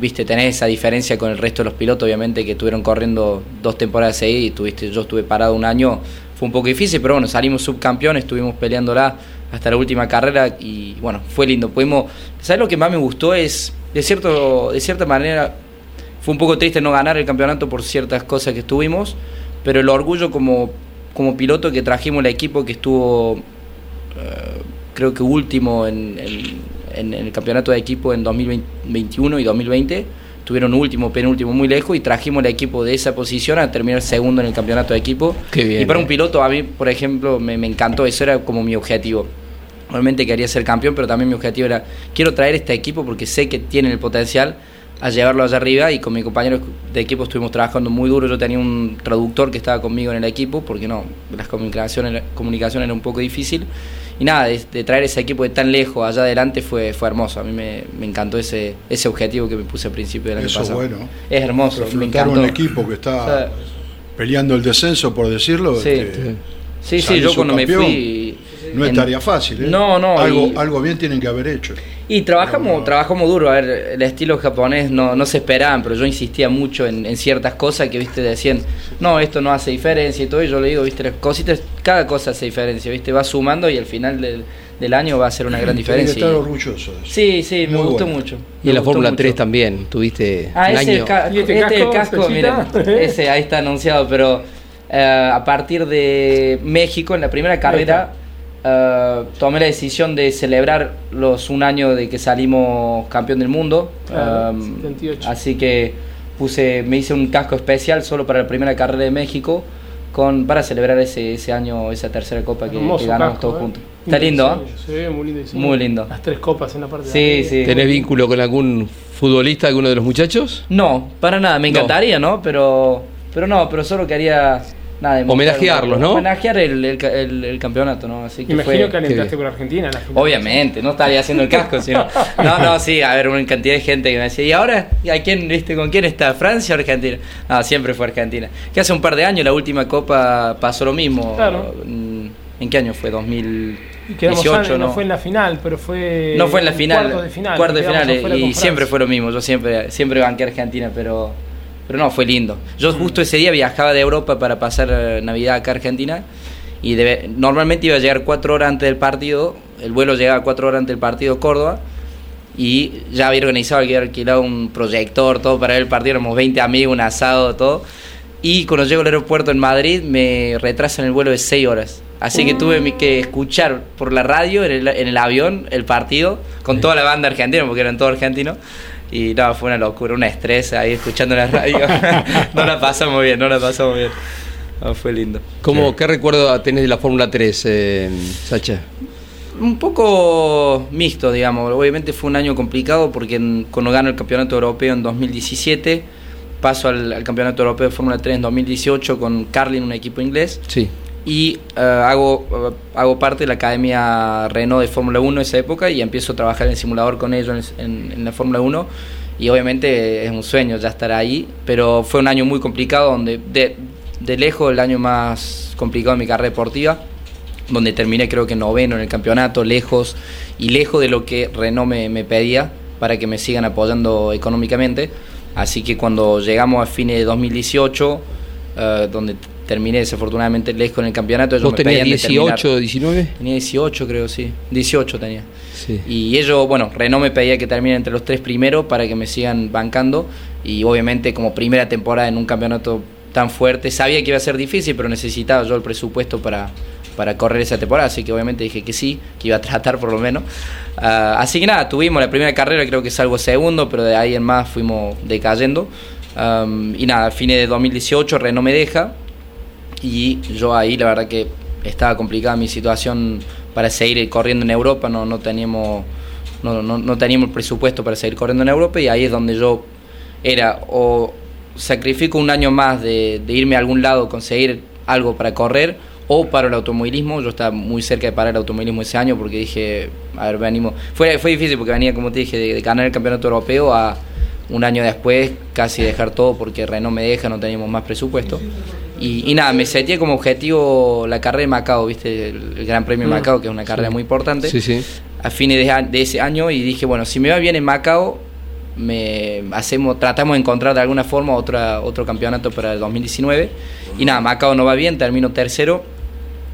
E: Viste, tenés esa diferencia con el resto de los pilotos, obviamente, que estuvieron corriendo dos temporadas seguidas y tuviste, yo estuve parado un año. Fue un poco difícil, pero bueno, salimos subcampeones, estuvimos peleándola hasta la última carrera y bueno, fue lindo. Pudimos, ¿sabes lo que más me gustó? Es, de, cierto, de cierta manera, fue un poco triste no ganar el campeonato por ciertas cosas que estuvimos, pero el orgullo como, como piloto que trajimos el equipo que estuvo, eh, creo que último en, en- el campeonato de equipo en 2021 y 2020. Tuvieron último, penúltimo, muy lejos y trajimos el equipo de esa posición a terminar segundo en el campeonato de equipo.
B: Qué bien,
E: y para
B: eh.
E: un piloto, a mí, por ejemplo, me, me encantó, eso era como mi objetivo. Obviamente quería ser campeón, pero también mi objetivo era, quiero traer este equipo porque sé que tienen el potencial a llevarlo allá arriba y con mi compañero de equipo estuvimos trabajando muy duro. Yo tenía un traductor que estaba conmigo en el equipo porque no, las comunicaciones, comunicaciones era un poco difícil. Y nada, de, de traer ese equipo de tan lejos allá adelante fue, fue hermoso. A mí me, me encantó ese, ese objetivo que me puse al principio del año
D: Eso es
E: pasado.
D: bueno.
E: Es hermoso, me encantó.
D: un equipo que está
E: O sea,
D: peleando el descenso, por decirlo.
E: Sí.
D: este,
E: Sí, sí, yo cuando me
D: subcampeón.
E: fui.
D: No es
E: En-
D: tarea fácil, ¿eh?
E: No, no,
D: Algo,
E: y-
D: algo bien tienen que haber hecho.
E: Y trabajamos, trabajamos duro, a ver, el estilo japonés no, no se esperaban, pero yo insistía mucho en, en ciertas cosas que, viste, decían, no, esto no hace diferencia y todo, y yo le digo, viste, las cositas, cada cosa hace diferencia, viste, va sumando y al final del, del año va a ser una gran diferencia.
D: estar
E: Y-
D: orgulloso de eso.
E: Sí, sí, me
D: Muy
E: gustó
D: bueno.
E: mucho.
B: Y en la Fórmula
E: mucho.
B: 3 también, tuviste
E: Ah,
B: un
E: ese
B: año.
E: el, ca-
C: ¿Y este
E: este el
C: casco,
E: casco, miren,
C: Cecita?
E: ese ahí está anunciado, pero eh, a partir de México, en la primera carrera, eh, tomé la decisión de celebrar los un año de que salimos campeón del mundo.
C: Claro,
E: Um,
C: 78.
E: así que puse, me hice un casco especial solo para la primera carrera de México. Con, para celebrar ese, ese año, esa tercera copa que, que ganamos
C: casco,
E: todos
C: ¿eh?
E: juntos. Está lindo, ¿eh?
C: Sí, sí, muy lindo. diseño.
E: Muy lindo.
C: Las tres copas en la parte
E: Sí,
C: de arriba.
E: sí.
B: ¿Tenés vínculo con algún futbolista, alguno de los muchachos?
E: No, para nada, me
B: No.
E: encantaría, ¿no? Pero, pero no, pero solo quería nada,
B: Homenajearlos, ¿no?
E: Homenajear el, el, el- el campeonato, ¿no? Así que
C: Imagino
E: fue-
C: que alentaste por Argentina. en la final.
E: Obviamente, no estaría haciendo el casco, sino. No, no, sí, a ver, una cantidad de gente que me decía, ¿y ahora a quién, viste, con quién está? ¿Francia o Argentina? No, siempre fue Argentina. Que hace un par de años la última copa pasó lo mismo.
C: Claro.
E: Mm, ¿En qué año fue?
C: Y quedamos
E: 2018,
C: an- no
E: ¿no?
C: fue en la final, pero fue.
E: No fue en la final.
C: Cuartos de final.
E: cuartos de final, y siempre fue lo mismo. Yo siempre, siempre banqué a Argentina, pero, pero no, fue lindo. Yo justo ese día viajaba de Europa para pasar eh, Navidad acá a Argentina y normalmente iba a llegar cuatro horas antes del partido. El vuelo llegaba cuatro horas antes del partido Córdoba y ya había organizado, había alquilado un proyector, todo para ver el partido. Éramos 20 amigos, un asado, todo. Y cuando llego al aeropuerto en Madrid me retrasan el vuelo de 6 horas. Así que tuve que escuchar por la radio, en el, en el avión, el partido, con toda la banda argentina, porque eran todos argentinos. Y no, fue una locura, un estrés ahí escuchando la radio. no la pasamos bien, no la pasamos bien. No, fue lindo.
B: ¿Cómo, ¿Qué recuerdo tenés de la Fórmula 3, eh, Sacha?
E: Un poco mixto, digamos. Obviamente fue un año complicado porque en- cuando gano el campeonato europeo en 2017, paso al, al campeonato europeo de Fórmula 3 en 2018 con Carlin, un equipo inglés,
B: Sí.
E: Y eh, hago, eh, hago parte de la academia Renault de Fórmula 1 en esa época y empiezo a trabajar en el simulador con ellos en, en- en la Fórmula 1. Y obviamente es un sueño ya estar ahí, pero fue un año muy complicado, donde de, de lejos el año más complicado de mi carrera deportiva donde terminé creo que noveno en el campeonato, lejos y lejos de lo que Renault me, me pedía para que me sigan apoyando económicamente. Así que cuando llegamos a fines de 2018, eh, donde terminé desafortunadamente lejos en el campeonato, ellos
B: ¿Vos
E: me
B: tenías
E: pedían determinar-
B: 18, 19?
E: Tenía 18 creo, sí. 18 tenía.
B: Sí.
E: Y ellos, bueno, Renault me pedía que termine entre los tres primeros para que me sigan bancando. Y obviamente como primera temporada en un campeonato tan fuerte, sabía que iba a ser difícil, pero necesitaba yo el presupuesto para, para correr esa temporada. Así que obviamente dije que sí, que iba a tratar por lo menos. Ah, así que nada, tuvimos la primera carrera, creo que salgo segundo, pero de ahí en más fuimos decayendo. Am, y nada, a fines de 2018 Renault me deja y yo ahí la verdad que estaba complicada mi situación para seguir corriendo en Europa, no, no teníamos no, no, no teníamos presupuesto para seguir corriendo en Europa y ahí es donde yo era o sacrifico un año más de, de irme a algún lado, conseguir algo para correr o para el automovilismo, yo estaba muy cerca de parar el automovilismo ese año porque dije, a ver, venimos, fue, fue difícil porque venía, como te dije, de, de ganar el campeonato europeo a un año después casi dejar todo porque Renault me deja, no teníamos más presupuesto. Y, y nada, me seteé como objetivo la carrera de Macao, ¿viste? El, el Gran Premio de Macao, que es una carrera muy importante,
B: Sí, sí.
E: a fines de, de ese año y dije, bueno, si me va bien en Macao, me hacemos, tratamos de encontrar de alguna forma otra, otro campeonato para el 2019. Y nada, Macao no va bien, termino tercero.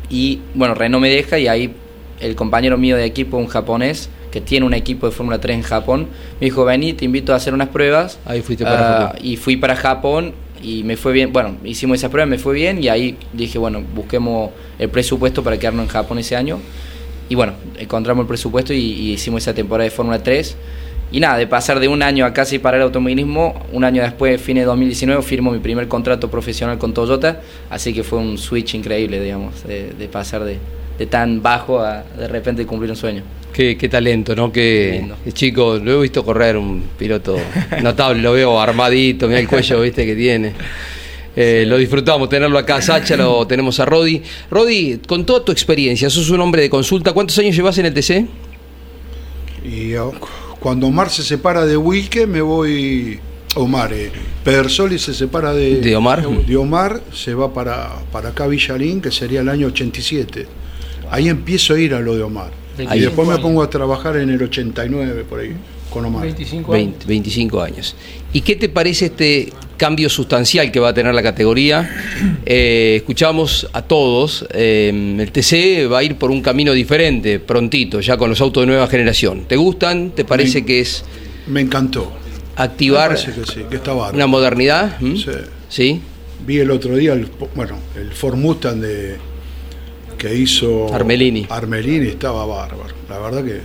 E: Y bueno, Renault me deja y ahí el compañero mío de equipo, un japonés, que tiene un equipo de Fórmula 3 en Japón, me dijo, vení, te invito a hacer unas pruebas.
B: Ahí fuiste para
E: Ah,
B: Japón.
E: Y fui para Japón y me fue bien, bueno, hicimos esa prueba, me fue bien y ahí dije, bueno, busquemos el presupuesto para quedarnos en Japón ese año. Y bueno, encontramos el presupuesto y, y hicimos esa temporada de Fórmula 3. Y nada, de pasar de un año a casi para el automovilismo, un año después, fines de 2019, firmo mi primer contrato profesional con Toyota. Así que fue un switch increíble, digamos, de, de pasar de, de tan bajo a de repente cumplir un sueño.
B: Qué, qué talento, ¿no? Qué,
E: Lindo.
B: qué chico, lo he visto correr, un piloto notable, lo veo armadito, mira el cuello, viste, que tiene. Eh, Lo disfrutamos tenerlo acá, Sacha, lo tenemos a Rodi. Rodi, con toda tu experiencia, sos un hombre de consulta, ¿cuántos años llevas en el TC?
D: Y oh, cuando Omar se separa de Wilke, me voy. Omar, eh, Pedersoli se separa de,
B: ¿De Omar?
D: de Omar, se va para, para acá Villarín, que sería el año 87. Ahí empiezo a ir a lo de Omar. Y después me pongo a trabajar en el 89 por ahí con Omar.
C: 25 años.
B: 20, 25 años. ¿Y qué te parece este cambio sustancial que va a tener la categoría? Eh, escuchamos a todos, eh, el TC va a ir por un camino diferente prontito, ya con los autos de nueva generación. ¿Te gustan? ¿Te parece que es
D: Me encantó.
B: activar
D: Me que sí, que está
B: una modernidad? ¿Mm?
D: Sí.
B: ¿Sí?
D: Vi el otro día, el, bueno, el Ford Mustang de, que hizo
B: Armelini.
D: Armelini estaba bárbaro. La verdad que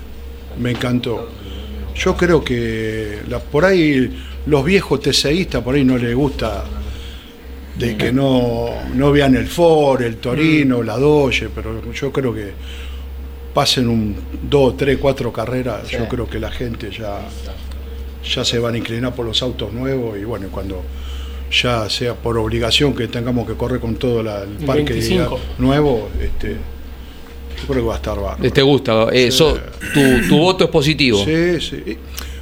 D: me encantó. Yo creo que la- por ahí los viejos TCIistas por ahí no les gusta de que no, no vean el Ford, el Torino, la Doge, pero yo creo que pasen un dos, tres, cuatro carreras, yo creo que la gente ya, ya se van a inclinar por los autos nuevos y bueno, cuando ya sea por obligación que tengamos que correr con todo la- el parque
C: 25.
D: nuevo, este, yo creo que va a estar bárbaro.
B: ¿Te gusta? Eh,
D: Sí.
B: so- tu, tu voto es positivo.
D: Sí, sí.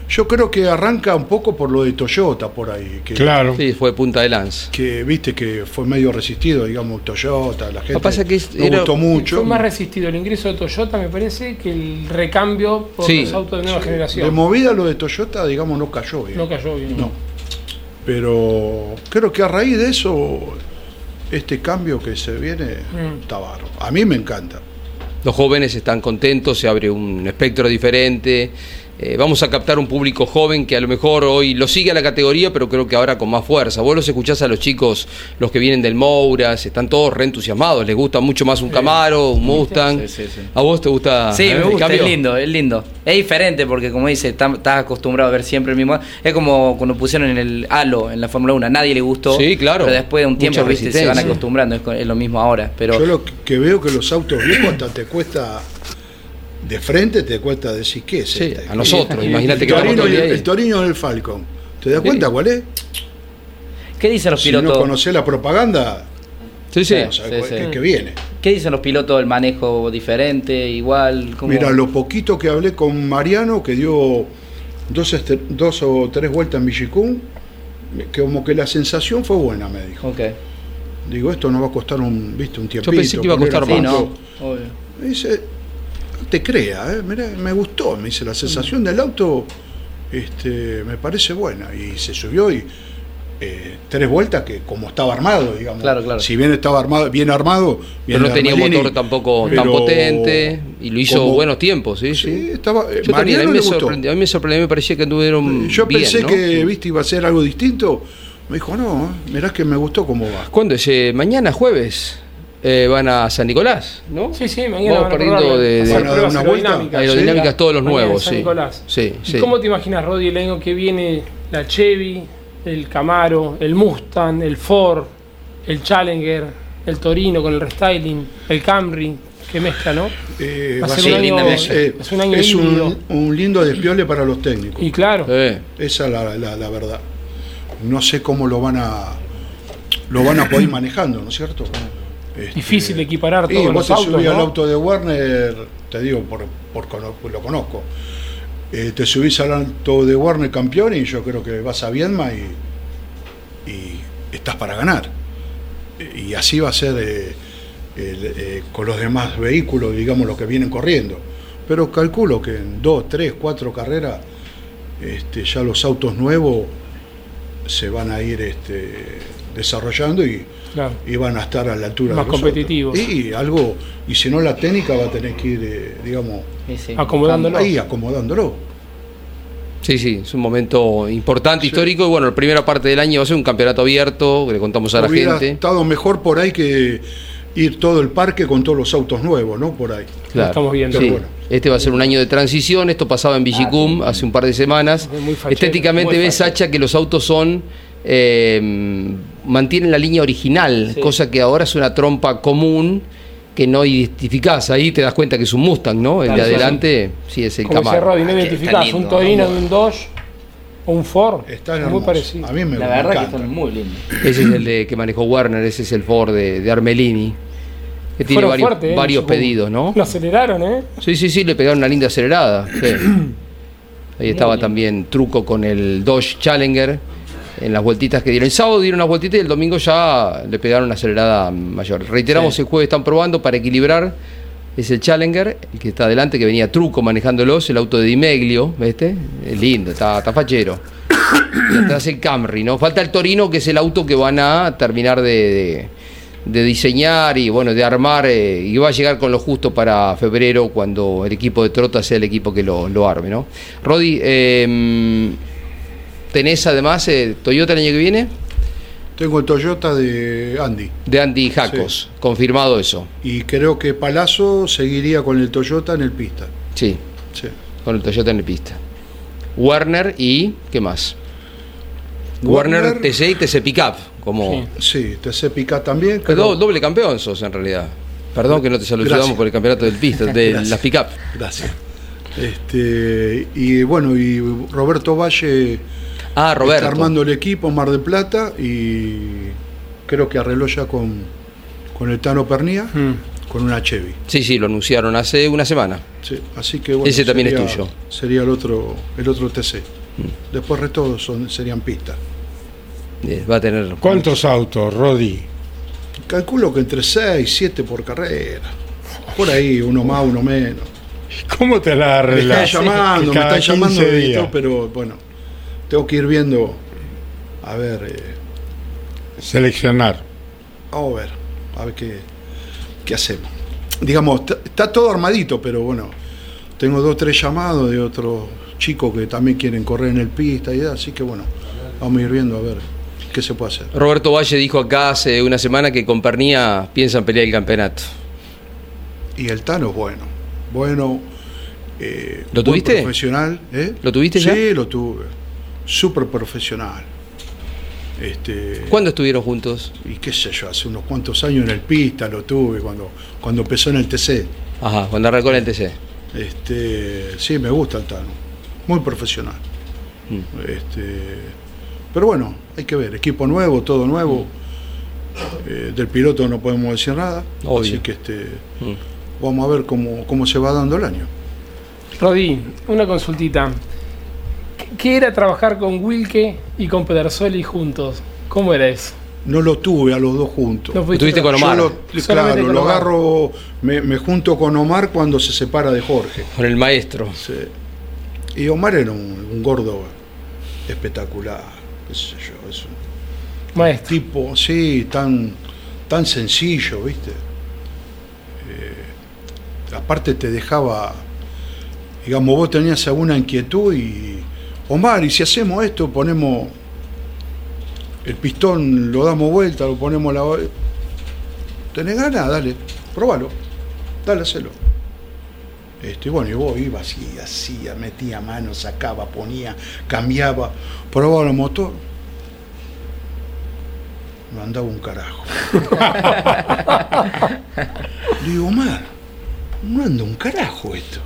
D: Yo creo que arranca un poco por lo de Toyota por ahí, que,
A: Claro.
B: Sí, fue punta de lanza.
D: que viste que fue medio resistido, digamos, Toyota, la gente
B: pasa que es-
D: le
B: era-
D: gustó mucho.
C: Fue más resistido el ingreso de Toyota, me parece, que el recambio por
B: Sí.
C: los autos de nueva
D: De
C: generación.
D: movida lo de Toyota, digamos, no cayó bien.
C: No cayó bien.
D: No. Pero creo que a raíz de eso, este cambio que se viene
C: Mm.
D: está bárbaro. A mí me encanta.
B: Los jóvenes están contentos, se abre un espectro diferente. Eh, vamos a captar un público joven que a lo mejor hoy lo sigue a la categoría, pero creo que ahora con más fuerza. Vos los escuchás a los chicos, los que vienen del Mouras, están todos reentusiasmados, les gusta mucho más un Camaro, un Mustang.
E: Sí, sí, sí.
B: ¿A vos te gusta
E: Sí,
B: eh,
E: me gusta,
B: cambio?
E: es lindo, es lindo. Es diferente porque, como dice, estás acostumbrado a ver siempre el mismo. Es como cuando pusieron en el Halo en la Fórmula 1, a nadie le gustó.
B: Sí, claro.
E: Pero después de un tiempo, viste, se van acostumbrando. Es, lo mismo ahora. Pero
D: Yo lo que- que veo que los autos viejos hasta te cuesta, de frente te cuesta decir qué es
B: Sí,
D: este.
B: a nosotros, imagínate
D: El
B: que
D: Torino,
B: el
D: el, el Torino del Falcon. ¿Te das cuenta cuál es?
E: ¿qué dicen los
D: Si no
E: pilotos?
D: conocés la propaganda,
B: Sí, sí.
D: no
E: sí, sí.
D: qué- viene.
E: ¿Qué dicen los pilotos del manejo diferente, igual? ¿Cómo?
D: Mira, lo poquito que hablé con Mariano, que dio dos, este- dos o tres vueltas en Villicún, que como que la sensación fue buena, me dijo.
E: Ok.
D: Digo, esto no va a costar un, ¿viste? un tiempito.
B: pensé que iba a costar
E: Sí,
B: más.
E: no. Obvio.
D: Dice, te crea, ¿eh? Mirá, me gustó. Me dice, la sensación del auto este, me parece buena. Y se subió y eh, tres vueltas que como estaba armado, digamos.
E: Claro, claro.
D: Si bien estaba armado, bien armado, bien
B: Pero no tenía motor tampoco tan potente y lo hizo
D: como-
B: buenos tiempos, sí,
D: Sí,
B: sí.
D: estaba. eh,
B: Yo también, a mí, me sorprendió, a mí me sorprendió, me parecía que anduvieron
D: Yo
B: bien,
D: pensé
B: ¿no?
D: que, viste, iba a ser algo distinto. Me dijo, no, eh, mirá que me gustó cómo va.
B: ¿Cuándo es? Eh, mañana jueves eh, van a San Nicolás, ¿no?
C: Sí, sí, mañana
B: Vamos perdiendo de- de-
C: aerodinámicas.
B: Aerodinámicas
C: Sí.
B: todos los nuevos,
C: San
B: sí.
C: Nicolás.
B: Sí,
C: ¿Y
B: sí.
C: cómo te imaginas, Rodi, el año que viene la Chevy, el Camaro, el Mustang, el Ford, el Challenger, el Torino con el restyling, el Camry, que mezcla, ¿no?
D: Eh,
C: Va a ser un año-
D: es, eh,
C: es un año
D: es
C: híbrido.
D: un, un lindo despiole para los técnicos.
C: Y claro,
B: Eh,
D: Esa es la, la- la verdad. No sé cómo lo van a lo van a poder ir manejando, ¿no es cierto? Este,
C: difícil equiparar
D: y
C: todos
D: vos
C: los
D: te
C: autos,
D: subís al auto de Warner, te digo por, por lo conozco. Eh, te subís al auto de Warner campeón y yo creo que vas a Viedma y, y estás para ganar. Y así va a ser eh, el- eh, con los demás vehículos, digamos, los que vienen corriendo. Pero calculo que en dos, tres, cuatro carreras este, ya los autos nuevos se van a ir este, desarrollando y,
C: Claro.
D: y van a estar a la altura
C: Más
D: de los
C: competitivos.
D: otros. Y algo, y si no la técnica va a tener que ir, eh, digamos,
E: Sí, sí.
C: Acomodándolo.
D: ahí acomodándolo.
B: sí, sí, es un momento importante,
D: Sí.
B: histórico. Y bueno, la primera parte del año va a ser un campeonato abierto, que le contamos a la
D: Hubiera
B: gente.
D: estado mejor por ahí que ir todo el parque con todos los autos nuevos, ¿no? Por ahí.
B: Claro.
C: estamos viendo.
B: Sí.
D: Bueno.
B: Este va a ser un año de transición. Esto pasaba en Villicum hace un par de semanas.
C: Es muy fachero,
B: Estéticamente
C: muy
B: ves. Sacha, que los autos son. eh, mantienen la línea original,
E: Sí.
B: cosa que ahora es una trompa común que no identificás. Ahí te das cuenta que es un Mustang, ¿no? El
C: Claro,
B: de adelante, sí, es el
C: Como
B: Camaro.
C: Rodi, no
E: Ah, que
C: identificás
E: está
C: un Torino
E: ¿no?
C: de un Dodge o un Ford.
D: Están
C: muy parecido.
D: A mí me
E: La
D: me
E: verdad que
D: encanta.
E: están muy lindos.
B: Ese es el de que manejó Werner, ese es el Ford de, de Armelini. Que tiene
C: Fueron
B: varios,
C: fuertes, ¿eh?
B: varios pedidos, ¿no?
C: Lo aceleraron, ¿eh?
B: Sí, sí, sí, le pegaron una linda acelerada. sí. Ahí estaba también Truco con el Dodge Challenger en las vueltitas que dieron. El sábado dieron unas vueltitas y el domingo ya le pegaron una acelerada mayor. Reiteramos,
E: Sí.
B: el jueves están probando para equilibrar es el Challenger, el que está adelante, que venía Truco manejándolos, el auto de Dimeglio, ¿viste? Es lindo, está, está fachero. Y atrás el Camry, ¿no? Falta el Torino, que es el auto que van a terminar de, de- de diseñar y bueno, de armar, eh, y va a llegar con lo justo para febrero, cuando el equipo de Trota sea el equipo que lo, lo arme, ¿no? Rodi, eh, ¿tenés además eh, Toyota el año que viene?
D: Tengo el Toyota de Andy.
B: De Andy Jacos, confirmado eso.
D: Y creo que Palazzo seguiría con el Toyota en el pista.
B: Sí,
D: Sí.
B: con el Toyota en el pista. Warner y ¿qué más? Warner,
D: Warner-
B: TC y TC Pickup, como
D: Sí, TC Pica también. creo-
B: do- doble campeón sos en realidad. Perdón que no te saludamos
D: Gracias.
B: por el campeonato del pista, de
D: Gracias.
B: las Pickup.
D: Gracias. Este, y bueno, y Roberto Valle
B: Ah, Roberto.
D: está armando el equipo en Mar del Plata y creo que arregló ya con, con el Tano Pernía,
C: Mm.
D: con una Chevy.
B: Sí, sí, lo anunciaron hace una semana.
D: Sí, así que bueno,
B: Ese también es
D: sería-
B: tuyo.
D: Sería el otro, el otro TC.
B: Mm.
D: Después resto son, serían pistas.
B: Eh, Va a tener.
A: ¿Cuántos autos, Rodi?
D: Calculo que entre 6 y 7 por carrera. Por ahí, uno más, uno menos.
A: ¿Cómo te la
D: Me
A: arreglas?
D: están llamando, me están llamando
A: 15
D: de
A: días.
D: esto, pero bueno, tengo que ir viendo. A ver, eh,
A: Seleccionar.
D: vamos a ver, a ver qué, qué hacemos. Digamos, está, todo armadito, pero bueno, tengo dos tres llamados de otros chicos que también quieren correr en el pista y así que bueno, vamos a ir viendo a ver qué se puede hacer.
B: Roberto Valle dijo acá hace una semana que con Pernía piensan pelear el campeonato.
D: Y el Tano es bueno, bueno. eh,
B: ¿Lo
D: buen
B: tuviste?
D: Profesional, ¿eh?
B: ¿Lo tuviste
D: sí,
B: ya?
D: lo tuve. Súper profesional. Este,
B: ¿Cuándo estuvieron juntos?
D: y qué sé yo, hace unos cuantos años en el pista lo tuve cuando, cuando empezó en el TC.
B: Ajá, cuando arrancó en el TC.
D: Este, sí, me gusta el Tano. Muy profesional.
B: Mm.
D: Este, pero bueno, hay que ver, equipo nuevo, todo nuevo. Eh, del piloto no podemos decir nada.
B: Obvio.
D: Así que este,
B: Mm.
D: vamos a ver cómo, cómo se va dando el año.
C: Rodi, una consultita. ¿Qué era trabajar con Wilke y con Pedersoli juntos? ¿Cómo era eso?
D: No lo tuve a los dos juntos.
C: No
B: Estuviste con
D: Yo
B: Omar.
D: lo, claro,
C: con
D: lo
C: Omar.
D: agarro, me, me junto con Omar cuando se separa de Jorge.
B: Con el maestro.
D: Sí. Y Omar era un, un gordo espectacular, qué sé yo, es un
C: Maestro.
D: tipo, sí, tan, tan sencillo, ¿viste? Eh, aparte te dejaba, digamos, vos tenías alguna inquietud y, Omar, y si hacemos esto, ponemos el pistón, lo damos vuelta, lo ponemos la... ¿Tenés ganas? Dale, probalo, dale, hacelo. Este, bueno, y vos ibas y hacía, metía mano, sacaba, ponía, cambiaba, probaba el motor. Me andaba un carajo. Le digo, Omar, no anda un carajo esto.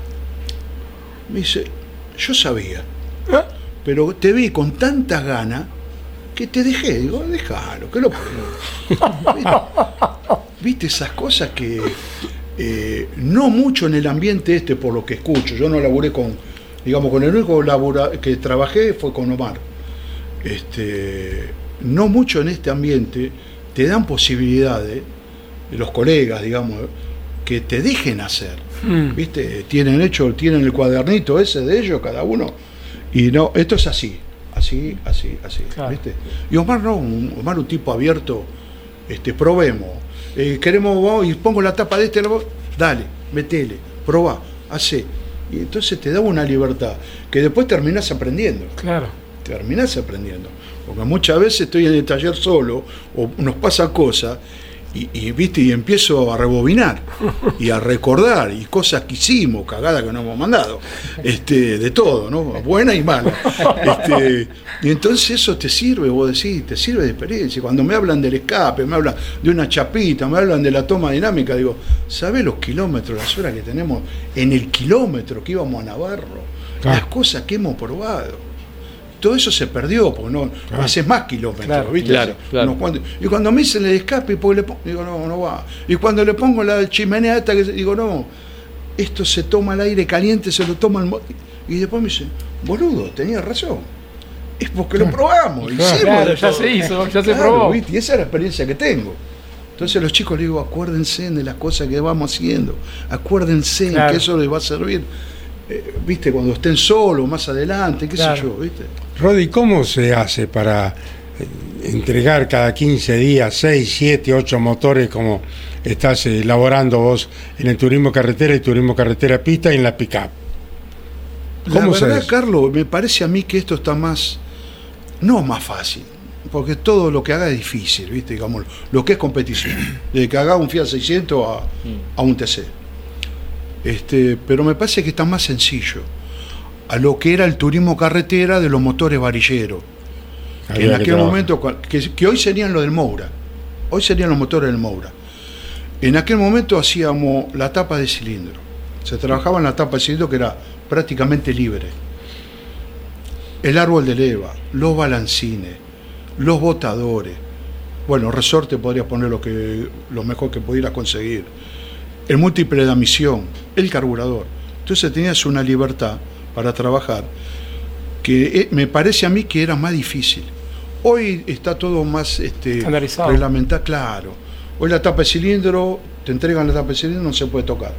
D: Me dice, yo sabía, pero te vi con tantas ganas que te dejé. Digo, déjalo, que lo ¿Viste? ¿Viste esas cosas que eh, no mucho en el ambiente este por lo que escucho? Yo no laburé con, digamos, con el único labura, que trabajé fue con Omar. Este, no mucho en este ambiente te dan posibilidades, los colegas, digamos, que te dejen hacer.
C: Mm.
D: ¿Viste? Tienen hecho, tienen el cuadernito ese de ellos, cada uno. Y no, esto es así, así, así, así.
C: Claro.
D: ¿viste? Y Omar no, un- Omar un tipo abierto, este, probemos. Eh, queremos, vamos, y pongo la tapa de este, dale, metele, probá, hacé. Y entonces te da una libertad que después terminás aprendiendo
C: Claro.
D: terminás aprendiendo. Porque muchas veces estoy en el taller solo o nos pasa cosas y, y, viste y empiezo a rebobinar y a recordar y cosas que hicimos, cagadas que nos hemos mandado, este, de todo, ¿no? Buena y mala. Este, y entonces eso te sirve, vos decís, te sirve de experiencia. Cuando me hablan del escape, me hablan de una chapita, me hablan de la toma dinámica, digo, ¿sabés los kilómetros, las horas que tenemos en el kilómetro que íbamos a Navarro? Las cosas que hemos probado todo eso se perdió, porque no, no haces más kilómetros,
C: Claro,
D: ¿viste?
B: claro, claro.
D: Cuantos- y cuando me dicen el escape, porque le pongo, digo, no, no va. Y cuando le pongo la chimenea esta, que digo, no, esto se toma el aire caliente, se lo toma el... mo-". Y después me dicen, boludo, tenías razón. Es porque lo probamos,
A: Claro,
D: hicimos
C: claro, ya se hizo, ya se
D: Claro,
C: probó.
D: ¿viste? Y esa es la experiencia que tengo. Entonces los chicos les digo, acuérdense de las cosas que vamos haciendo, acuérdense
C: Claro.
D: que eso les va a servir, eh, viste, cuando estén solos, más adelante, qué
C: Claro.
D: sé yo, viste.
A: Rodi, ¿cómo se hace para eh, entregar cada 15 días 6, 7, 8 motores como estás eh, elaborando vos en el turismo carretera y turismo carretera pista y en la pick-up?
D: La
A: ¿Cómo se
D: verdad? Carlos, me parece a mí que esto está más, no más fácil, porque todo lo que haga es difícil, ¿viste? Digamos, lo que es competición, desde que haga un Fiat 600 a, a un TC. Este, pero me parece que está más sencillo a lo que era el turismo carretera de los motores varilleros, que en
A: que
D: aquel momento, que hoy serían los del Moura, hoy serían los motores del Moura. En aquel momento hacíamos la tapa de cilindro, se trabajaba en la tapa de cilindro que era prácticamente libre. El árbol de leva, los balancines, los botadores, bueno, resorte podrías poner lo, que, lo mejor que pudieras conseguir, el múltiple de admisión, el carburador. Entonces tenías una libertad para trabajar que eh, me parece a mí que era más difícil. Hoy está todo más este, reglamentado, claro. Hoy la tapa de cilindro, te entregan la tapa de cilindro, no se puede tocar.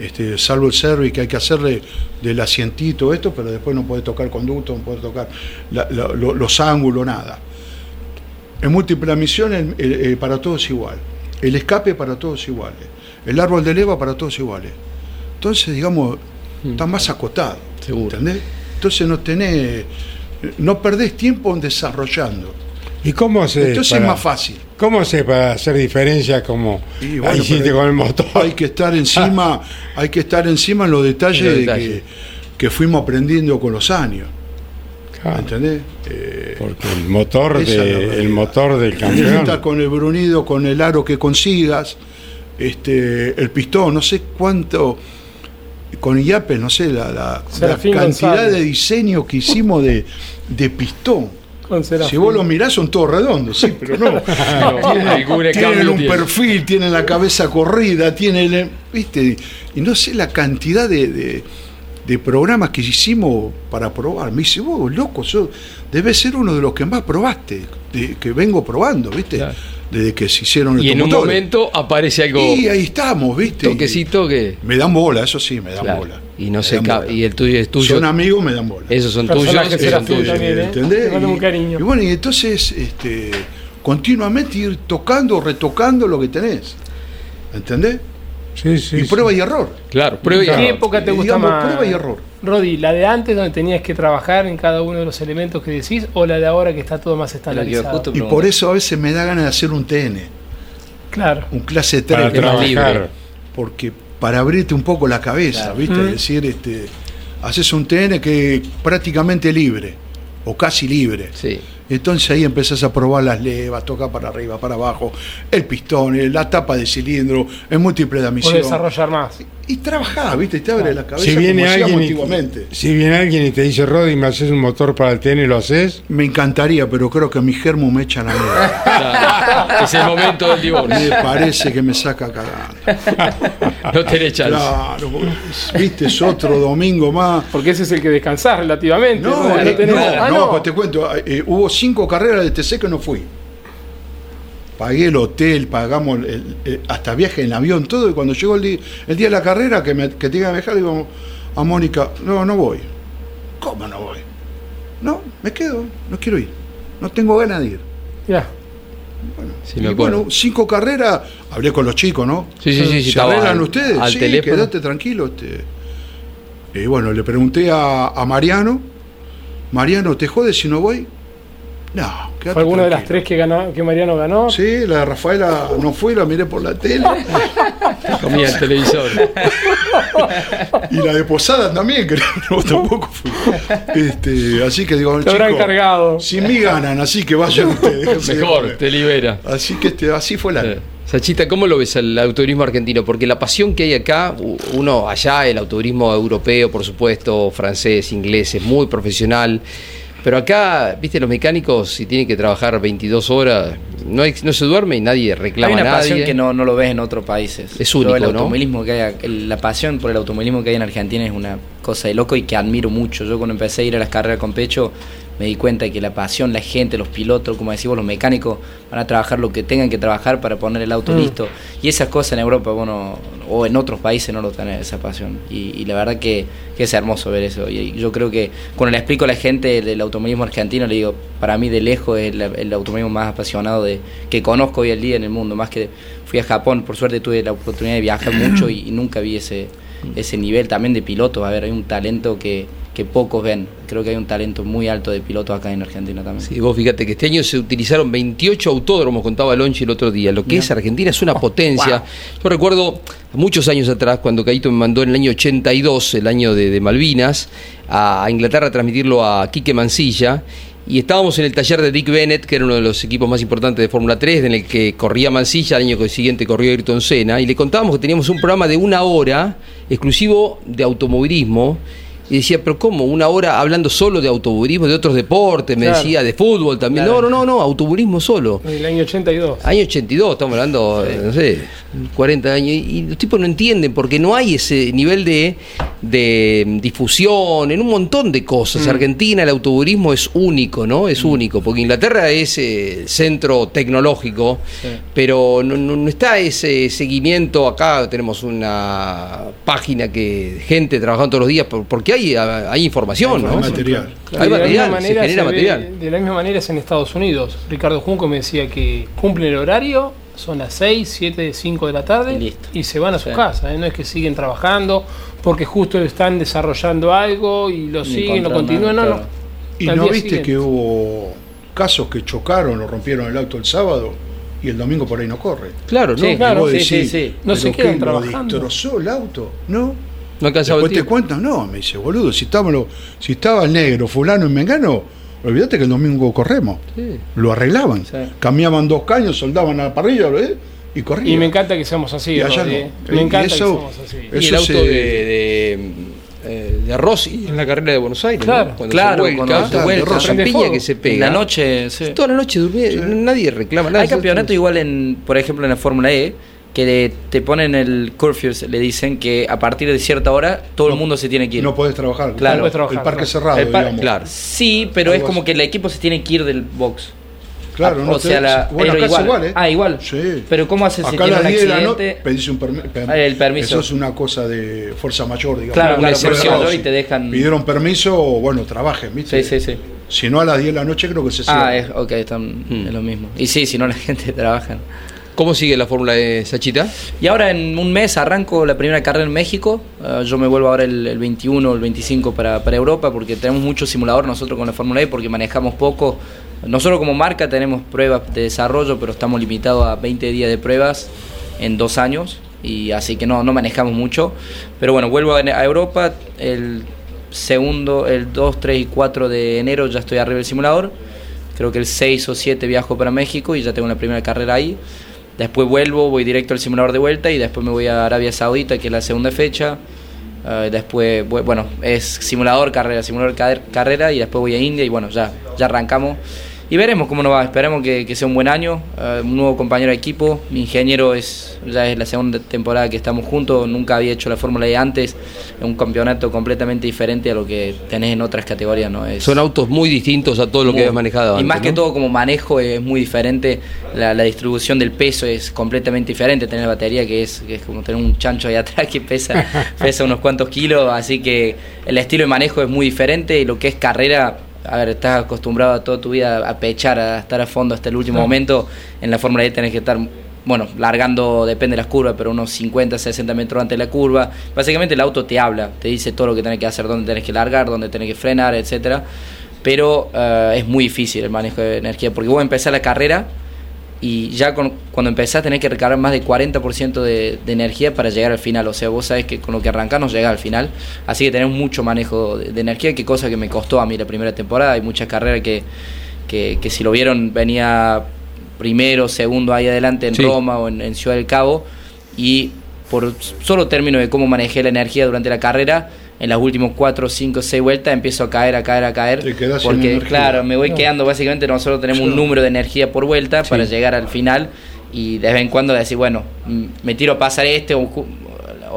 D: Este, salvo el service que hay que hacerle del asientito, esto, pero después no puede tocar conducto, no puede tocar la- la- lo- los ángulos, nada. En múltiple admisión el- el- eh, para todos igual. El escape para todos iguales. El árbol de leva para todos iguales. Entonces, digamos, está más acotado.
B: Seguro.
D: ¿Entendés? Entonces no tenés, no perdés tiempo en desarrollando.
A: ¿Y cómo hace
D: Entonces
A: para,
D: es más fácil.
A: ¿Cómo hace para hacer diferencia como
D: bueno,
A: ahí hiciste con el motor?
D: Hay que estar encima, hay que estar encima en los detalles, de. Que, que fuimos aprendiendo con los años.
A: Claro,
D: ¿Entendés? Eh,
A: porque el motor, de, el motor del campeón.
D: con el brunido, con el aro que consigas, este, el pistón, no sé cuánto, con IAPE, no sé, la, la- la
C: Serafín
D: cantidad
C: González.
D: de diseño que hicimos de, de pistón. Si vos lo mirás son todos redondos, sí, pero no. tienen un perfil, tienen la cabeza corrida, tienen, viste, y no sé la cantidad de, de- de programas que hicimos para probar. Me dice, vos, loco, debes ser uno de los que más probaste, de- que vengo probando, viste,
B: Claro.
D: Desde que se hicieron
B: Y en un momento aparece algo,
D: Y ahí estamos, viste.
B: toquecito que...
D: Me dan bola, eso sí, me dan
B: Claro,
D: bola.
B: y no
D: Me
B: se
D: bola.
B: y el tuyo es tuyo.
D: Son amigos, me dan bola.
B: Esos son tuyos, esos son tuyos.
C: también, ¿eh?
D: ¿entendés?
C: Un
D: Y-
C: cariño.
D: Y, bueno, y entonces este, continuamente ir tocando, retocando lo que tenés. ¿Entendés?
A: Sí, sí,
D: y
A: sí.
D: prueba y error.
B: Claro, prueba y
C: ¿Qué
B: error.
C: época te gusta
D: digamos,
C: más?
D: prueba y error.
C: Rodi, ¿la de antes donde tenías que trabajar en cada uno de los elementos que decís o la de ahora que está todo más estandarizado?
D: Y por eso a veces me da ganas de hacer un TN,
C: Claro.
D: un clase
A: para
D: 3, que-
B: trabajar.
A: trabajar.
D: porque para abrirte un poco la cabeza,
E: Claro.
D: ¿viste?
C: Mm.
D: Es decir, este, haces un TN que es prácticamente libre, o casi libre.
B: Sí.
D: Entonces ahí empezás a probar las levas, toca para arriba, para abajo, el pistón, la tapa de cilindro, el múltiple de
C: Puedes
D: admisión.
C: desarrollar más.
D: Y trabajás, ¿viste? Te abre la cabeza
A: Si viene,
D: como
A: alguien y, si viene alguien y te dice, Rodi, ¿me haces un motor para el TN? ¿Lo haces?
D: Me encantaría, pero creo que mi germo me echa la mierda.
B: Claro. es el momento del divorcio.
D: Me parece que me saca cagando.
B: No tenés chance.
D: Claro, viste, es otro domingo más.
C: Porque ese es el que descansás relativamente.
D: No,
C: ¿no?
D: eh,
C: tenés-
D: no,
C: Ah,
D: no, pues te cuento, eh, hubo cinco carreras de TC que no fui. Pagué el hotel, pagamos el- el- hasta viaje en avión, todo, y cuando llegó el día, el día de la carrera, que, me, que tenía que viajar, digo a Mónica, no, no voy. ¿Cómo no voy? No, me quedo, no quiero ir. No tengo ganas de ir.
C: Mirá,
B: Sí,
D: y bueno, cinco carreras, hablé con los chicos, ¿no?
B: Sí, sí, sí, sí,
D: ¿Se
B: estaba
D: arreglan
B: al-
D: ustedes?
B: al
D: sí,
B: teléfono.
D: quédate tranquilo. Este. Y bueno, le pregunté a, a Mariano, Mariano, ¿te jode si no voy? No, quédate
C: ¿Fue alguna de las tres que, ganó, que Mariano ganó?
D: Sí, la de Rafaela no fui, la miré por la tele.
B: Comía el televisor.
D: y la de Posada también, que no, tampoco fui. Este, así que digo,
C: Te habrán
D: chicos,
C: cargado.
D: sin mí ganan, así que vayan ustedes.
B: Mejor, te libera.
D: Así que este, así fue la.
B: Eh, Sachita, ¿cómo lo ves el autoturismo argentino? Porque la pasión que hay acá, uno allá, el autoturismo europeo, por supuesto, francés, inglés, es muy profesional. Pero acá, viste, los mecánicos, si tienen que trabajar 22 horas, no, hay- no se duerme y nadie
E: Hay
B: reclama
E: una
B: a nadie.
E: pasión que no, no lo ves en otros países.
B: Es único,
E: el
B: ¿no?
E: automovilismo que hay, el- la pasión por el automovilismo que hay en Argentina es una cosa de loco y que admiro mucho. Yo cuando empecé a ir a las carreras con pecho me di cuenta de que la pasión, la gente, los pilotos, como decimos, los mecánicos van a trabajar lo que tengan que trabajar para poner el auto listo. Y esas cosas en Europa, bueno, o en otros países no lo tienen esa pasión. Y, y la verdad que, que es hermoso ver eso. Y yo creo que cuando le explico a la gente del automovilismo argentino, le digo, para mí de lejos es el, el automovilismo más apasionado de, que conozco hoy en día en el mundo. Más que fui a Japón, por suerte tuve la oportunidad de viajar mucho y, y nunca vi ese, ese nivel también de pilotos. A ver, hay un talento que, que pocos ven. Creo que hay un talento muy alto de pilotos acá en Argentina también.
B: Sí, vos fíjate que este año se utilizaron 28 autódromos, contaba Lonchi el otro día. Lo que es Argentina es una
E: Oh,
B: potencia. Yo recuerdo muchos años atrás, cuando Caito me mandó en el año 82, el año de, de Malvinas, a, a Inglaterra a transmitirlo a Quique Mancilla. Y estábamos en el taller de Dick Bennett, que era uno de los equipos más importantes de Fórmula 3, en el que corría Mancilla, al año siguiente corrió Ayrton Senna, y le contábamos que teníamos un programa de una hora exclusivo de automovilismo. Y decía, pero ¿cómo? Una hora hablando solo de automovilismo, de otros deportes, me
C: Claro.
B: decía, de fútbol también. No, no, no, no, automovilismo solo.
C: En el año 82.
B: Año 82, estamos hablando, no sé, 40 años. Y los tipos no entienden porque no hay ese nivel de, de difusión en un montón de cosas. Argentina, el automovilismo es único, ¿no? Es único. Porque Inglaterra es eh, centro tecnológico, pero no, no- no está ese seguimiento. Acá tenemos una página que gente trabajando todos los días por- porque hay, hay información, ¿no?
D: Hay material.
B: Hay
C: de la
B: material,
C: misma
B: se
C: manera
B: genera material.
C: de la misma manera es en Estados Unidos. Ricardo Junco me decía que cumplen el horario, son las 6, 7, 5 de la tarde
E: Y listo.
C: y se van a su
E: Sí.
C: casa. ¿eh? No es que siguen trabajando porque justo están desarrollando algo y lo
E: Ni
C: siguen, lo continúan. No, no.
D: ¿Y no viste
C: siguiente.
D: que hubo casos que chocaron o rompieron el auto el sábado y el domingo por ahí no corre?
B: Claro, ¿no?
E: Sí, claro,
D: Y vos
E: sí,
D: decís,
E: sí, sí.
C: No
D: ¿pero
C: se
D: qué,
C: quedan
D: ¿Lo
C: trabajando.
D: destrozó el auto? No.
B: No alcanzaba el
D: Después te
B: tiempo.
D: cuentan, no, me dice, boludo, si estaba, lo- si estaba el negro, fulano y mengano, olvídate que el domingo corremos.
B: Sí.
D: Lo arreglaban.
E: Sí.
D: Cambiaban dos caños, soldaban a la parrilla ¿lo ves? y corrían.
C: Y me encanta que seamos así.
D: Y allá
C: Rodri,
D: no.
C: ¿eh?
D: Y
C: Me encanta
D: eso-
C: que seamos así.
B: Y el auto
D: se-
B: de, de, eh, de Rossi en la carrera de Buenos Aires, ¿no?
C: Claro,
B: cuando
E: claro,
B: se vuelca,
E: cuando
D: se vuelca,
C: fuego.
B: que se
E: En
B: pega.
E: la noche, sí.
B: Toda la noche durmiendo, nadie reclama nada.
E: Hay campeonato igual en, por ejemplo, en la Fórmula E, que te ponen el curfew, le dicen que a partir de cierta hora todo el mundo se tiene que ir.
D: No podés trabajar.
E: Claro.
C: No trabajar,
D: el parque
C: claro.
D: cerrado,
E: El par-
D: digamos.
B: Claro.
E: Sí, pero es como que el equipo se tiene que ir del box.
D: Claro,
E: Ah,
D: no
E: o sea,
D: te-
E: la-
D: bueno, acá es igual, ¿eh?
E: Ah, igual.
D: Sí.
E: Pero ¿cómo haces si
D: Acá a
E: tiene
D: las
E: un
D: 10 de la noche
E: accidente?
D: pedís un permi- per-
E: Ah, el permiso.
D: Eso es una cosa de fuerza mayor, digamos.
E: Claro,
B: una
E: claro,
B: excepción.
E: y te dejan...
D: Pidieron permiso, bueno, trabajen, ¿viste?
E: Sí, sí, sí.
D: Si no a las 10 de la noche creo que se cierra.
E: Ah, es, ok, están,
B: Mm.
E: es lo mismo. Y sí, si no la gente trabaja.
B: ¿Cómo sigue la Fórmula de Sachita?
E: Y ahora en un mes arranco la primera carrera en México. Eh, yo me vuelvo ahora el, el 21 o el 25 para, para Europa porque tenemos mucho simulador nosotros con la Fórmula E porque manejamos poco. Nosotros como marca tenemos pruebas de desarrollo, pero estamos limitados a 20 días de pruebas en dos años. Y así que no, no manejamos mucho. Pero bueno, vuelvo a, a Europa el segundo, el 2, 3 y 4 de enero ya estoy arriba del simulador. Creo que el 6 o 7 viajo para México y ya tengo la primera carrera ahí. Después vuelvo, voy directo al simulador de vuelta y después me voy a Arabia Saudita, que es la segunda fecha. Eh, después, bu- bueno, es simulador, carrera, simulador, car- carrera y después voy a India y bueno, ya, ya arrancamos. Y veremos cómo nos va, esperemos que, que sea un buen año, eh, un nuevo compañero de equipo, mi ingeniero es ya es la segunda temporada que estamos juntos, nunca había hecho la Fórmula E antes, es un campeonato completamente diferente a lo que tenés en otras categorías, ¿no? Es,
B: Son autos muy distintos a todo lo que habías manejado
E: Y
B: antes,
E: más que todo como manejo es muy diferente, la, la distribución del peso es completamente diferente, tener la batería que es, que es como tener un chancho ahí atrás que pesa, pesa unos cuantos kilos, así que el estilo de manejo es muy diferente. Y lo que es carrera, a ver, estás acostumbrado a toda tu vida a pechar, a estar a fondo hasta el último momento, en la Fórmula E tenés que estar... Bueno, largando, depende de las curvas, pero unos 50, 60 metros antes de la curva. Básicamente el auto te habla, te dice todo lo que tenés que hacer, dónde tenés que largar, dónde tenés que frenar, etcétera. Pero eh, es muy difícil el manejo de energía porque vos empezás la carrera y ya con- cuando empezás tenés que recargar más del 40% de, de energía para llegar al final, o sea, vos sabés que con lo que arrancás no llegás al final, así que tenés mucho manejo de, de energía, que cosa que me costó a mí la primera temporada, hay muchas carreras que, que, que si lo vieron venía primero, segundo ahí adelante en
B: Sí.
E: Roma o en, en Ciudad del Cabo. Y por solo término de cómo manejé la energía durante la carrera, en las últimas 4, 5, 6 vueltas empiezo a caer, a caer, a caer.
D: Te
E: porque, claro, me voy quedando, básicamente nosotros tenemos un número de energía por vuelta para llegar al final y de vez en cuando decir, bueno, mm, me tiro a pasar este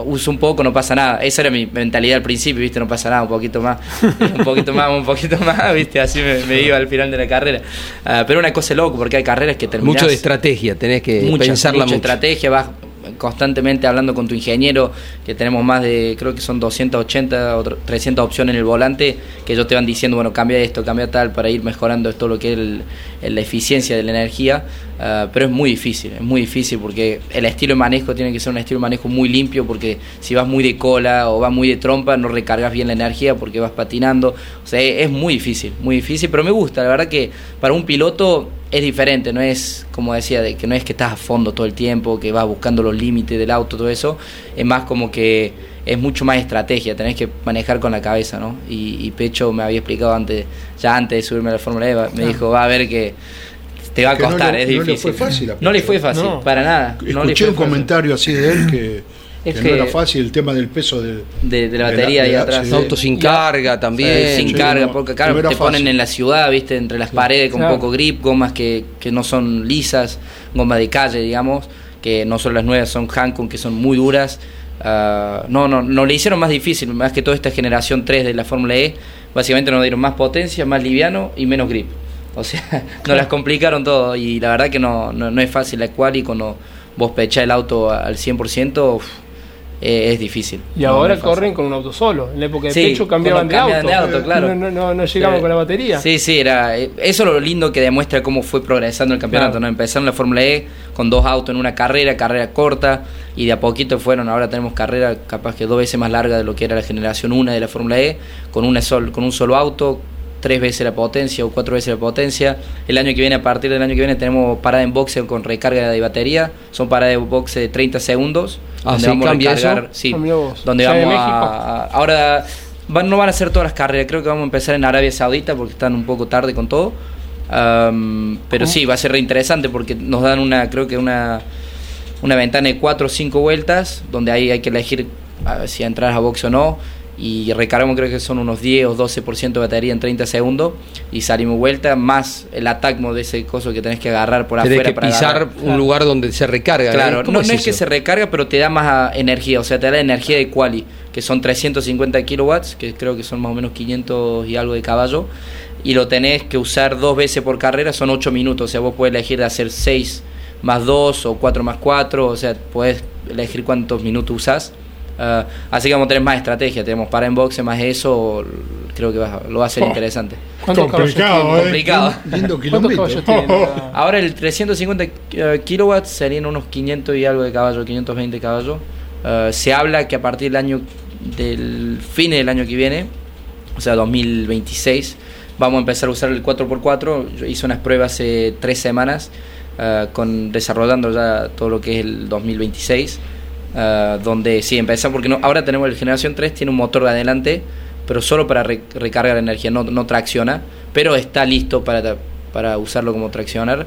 E: uso un poco, no pasa nada. Esa era mi mentalidad al principio, ¿viste? No pasa nada, un poquito más, un poquito más, un poquito más, ¿viste? Así me, me iba al final de la carrera. Ah, pero una cosa es loco, porque hay carreras que terminan
B: Mucho de estrategia, tenés que
E: mucha,
B: pensarla
E: mucha
B: mucho.
E: estrategia, vas constantemente hablando con tu ingeniero, que tenemos más de, creo que son 280 o 300 opciones en el volante, que ellos te van diciendo, bueno, cambia esto, cambia tal, para ir mejorando esto, lo que es el- la eficiencia de la energía, ah, pero es muy difícil, es muy difícil porque el estilo de manejo tiene que ser un estilo de manejo muy limpio, porque si vas muy de cola o vas muy de trompa, no recargas bien la energía porque vas patinando, o sea, es muy difícil, muy difícil, pero me gusta, la verdad que para un piloto es diferente, no es como decía, de que no es que estás a fondo todo el tiempo, que vas buscando los límites del auto, todo eso, es más como que es mucho más estrategia, tenés que manejar con la cabeza, ¿no? Y, y Pecho me había explicado antes, ya antes de subirme a la Fórmula E, me dijo, va a ver que te va a
D: Que no
E: costar,
D: le-
E: es
D: no le
E: difícil.
D: fue fácil a
E: no le fue fácil,
C: No.
E: para nada. no le
D: Escuché
E: fue
D: un
E: fácil.
D: comentario así de él que,
E: Es
D: que
E: que-
D: no era fácil el tema del peso de,
E: De- de la batería ahí atrás.
D: sí.
B: Auto sin carga también.
E: Sin
D: Sí,
E: carga,
D: no,
E: porque claro,
D: no
E: te ponen en la ciudad, viste, entre las paredes con
C: Claro.
E: poco grip, gomas que, que no son lisas, gomas de calle, digamos, que no son las nuevas, son Hankun, que son muy duras. Ah, no, no, no le hicieron más difícil, más que toda esta generación 3 de la Fórmula E, básicamente nos dieron más potencia, más liviano y menos grip. O sea, nos las complicaron todo y la verdad que no, no, no es fácil la cual y cuando vos pechás el auto al 100%, uf, eh, es difícil.
C: Y ahora
E: no
C: corren con un auto solo. En la época de
E: Sí,
C: pecho cambiaban de auto.
E: de auto, claro.
C: No, no, no, llegaban con la batería.
E: Sí, sí, era, eh, eso es lo lindo que demuestra cómo fue progresando el campeonato.
C: Claro.
E: ¿no? Empezaron la Fórmula E con dos autos en una carrera, carrera corta, y de a poquito fueron. Ahora tenemos carrera capaz que dos veces más larga de lo que era la generación 1 de la Fórmula E, con, una sol, con un solo auto, tres veces la potencia o cuatro veces la potencia. El año que viene, a partir del año que viene, tenemos parada en boxe con recarga de batería. Son paradas de boxe de 30 segundos.
B: Ah,
E: donde
B: ¿sí?
E: vamos a recargar- Sí,
C: Ah,
E: donde vamos a, a- ahora van- no van a ser todas las carreras, creo que vamos a empezar en Arabia Saudita porque están un poco tarde con todo. Pero sí, va a ser re interesante porque nos dan una, creo que una, una ventana de 4 o 5 vueltas donde ahí hay que elegir a ver si entrar a box o no. Y recargamos, creo que son unos 10 o 12% de batería en 30 segundos. Y salimos vuelta, más el atacmo de ese coso que tenés que agarrar por
B: Tenés
E: afuera
B: que
E: para
B: pisar
E: agarrar.
B: un lugar donde se recarga.
E: Claro,
B: ¿eh? ¿Cómo
E: no, no es que se recarga, pero te da más ah, energía, o sea, te da energía de quali, que son 350 kilowatts, que creo que son más o menos 500 y algo de caballo, y lo tenés que usar dos veces por carrera, son 8 minutos, o sea, vos podés elegir de hacer 6 más 2 o 4 más 4, o sea, podés elegir cuántos minutos usás. Ah, así que vamos a tener más estrategia, tenemos para en boxe más eso, creo que va- lo va a ser
C: Oh.
E: interesante.
C: ¿Cuántos caballos
A: Complicado,
C: tiene?
A: ¿eh?
E: Complicado.
D: Lindo
C: ¿Cuántos
D: kilómetro.
C: caballos tiene?
E: Ahora el 350 eh, kilowatts serían unos 500 y algo de caballo, 520 caballos. Eh, se habla que a partir del año del fin del año que viene, o sea 2026, vamos a empezar a usar el 4x4. Yo hice unas pruebas hace tres semanas con desarrollando ya todo lo que es el 2026. Eh, donde sí empezamos porque no, ahora tenemos el generación 3 tiene un motor de adelante pero solo para re- recargar energía no, no tracciona pero está listo para, para usarlo como traccionar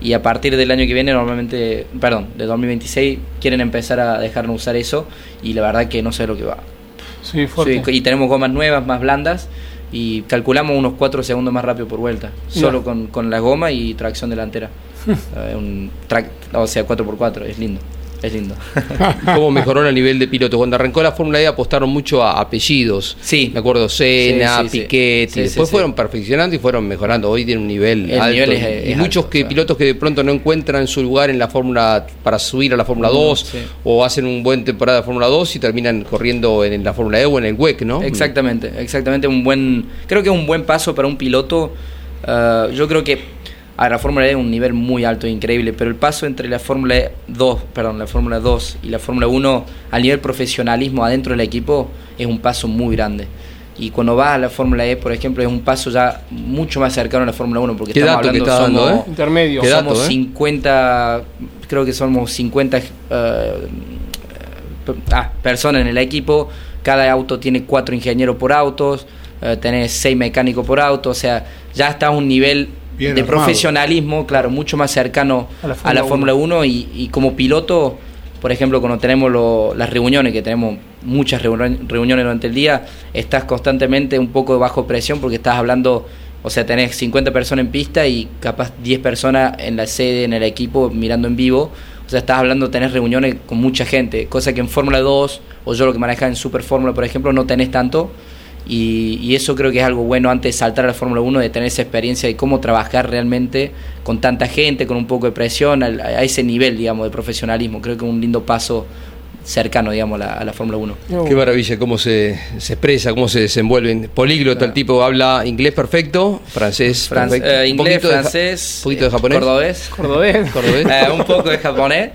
E: y a partir del año que viene normalmente perdón de 2026 quieren empezar a dejarnos usar eso y la verdad que no sé lo que va
C: Sí, fuerte.
E: Sí, y tenemos gomas nuevas más blandas y calculamos unos 4 segundos más rápido por vuelta solo
C: No.
E: con, con la goma y tracción delantera Eh, un track, o sea 4x4 es lindo es lindo
B: ¿Cómo mejoró a nivel de piloto? Cuando arrancó la Fórmula E apostaron mucho a apellidos.
E: Sí.
B: Me acuerdo Senna,
E: Sí, sí, sí.
B: Piquet,
E: Sí,
B: y
E: sí,
B: después
E: sí.
B: fueron perfeccionando y fueron mejorando. Hoy tienen un nivel
E: El
B: alto.
E: nivel es-
B: y
E: es
B: muchos
E: alto,
B: que,
E: claro.
B: pilotos que de pronto no encuentran su lugar en la Fórmula para subir a la Fórmula
E: No,
B: 2
E: sí.
B: o hacen un buen temporada de Fórmula 2 y terminan corriendo en, la Fórmula E o en el WEC, ¿no?
E: Exactamente, exactamente un buen, creo que es un buen paso para un piloto. ah, yo creo que a ver, la Fórmula E es un nivel muy alto e increíble, pero el paso entre la Fórmula 2, perdón, la Fórmula 2 y la Fórmula 1 al nivel profesionalismo adentro del equipo es un paso muy grande. Y cuando vas a la Fórmula E, por ejemplo, es un paso ya mucho más cercano a la Fórmula 1 porque
B: Qué
E: estamos
B: dato que
E: hablando
B: está dando,
E: somos,
B: ¿eh?
C: Intermedio.
B: Qué dato,
E: somos
B: ¿eh?
E: 50, creo que somos 50 eh, ah, personas en el equipo, cada auto tiene cuatro ingenieros por autos, eh, tenés seis mecánicos por auto, o sea, ya está a un nivel
D: Bien
E: de
D: armado.
E: profesionalismo, claro, mucho más cercano
C: A la Fórmula
E: Fórmula 1 y, y como piloto, por ejemplo, cuando tenemos lo- las reuniones, que tenemos muchas reuni- reuniones durante el día, estás constantemente un poco bajo presión porque estás hablando, o sea, tenés 50 personas en pista y capaz 10 personas en la sede, en el equipo, mirando en vivo. O sea, estás hablando, tenés reuniones con mucha gente, cosa que en Fórmula 2, o yo lo que maneja en Super Fórmula, por ejemplo, no tenés tanto. Y, y eso creo que es algo bueno antes de saltar a la Fórmula 1, de tener esa experiencia de cómo trabajar realmente con tanta gente, con un poco de presión, al- a, ese nivel, digamos, de profesionalismo. Creo que es un lindo paso cercano, digamos, a la, a la Fórmula 1.
B: Qué maravilla cómo se, se expresa, cómo se desenvuelven. Políglota, el tipo habla inglés perfecto, francés
E: Fran-
B: perfecto.
E: eh, inglés, francés,
B: un poquito de
E: eh,
B: japonés.
E: cordobés.
C: Cordobés.
B: Cordobés.
E: Eh, un poco de japonés.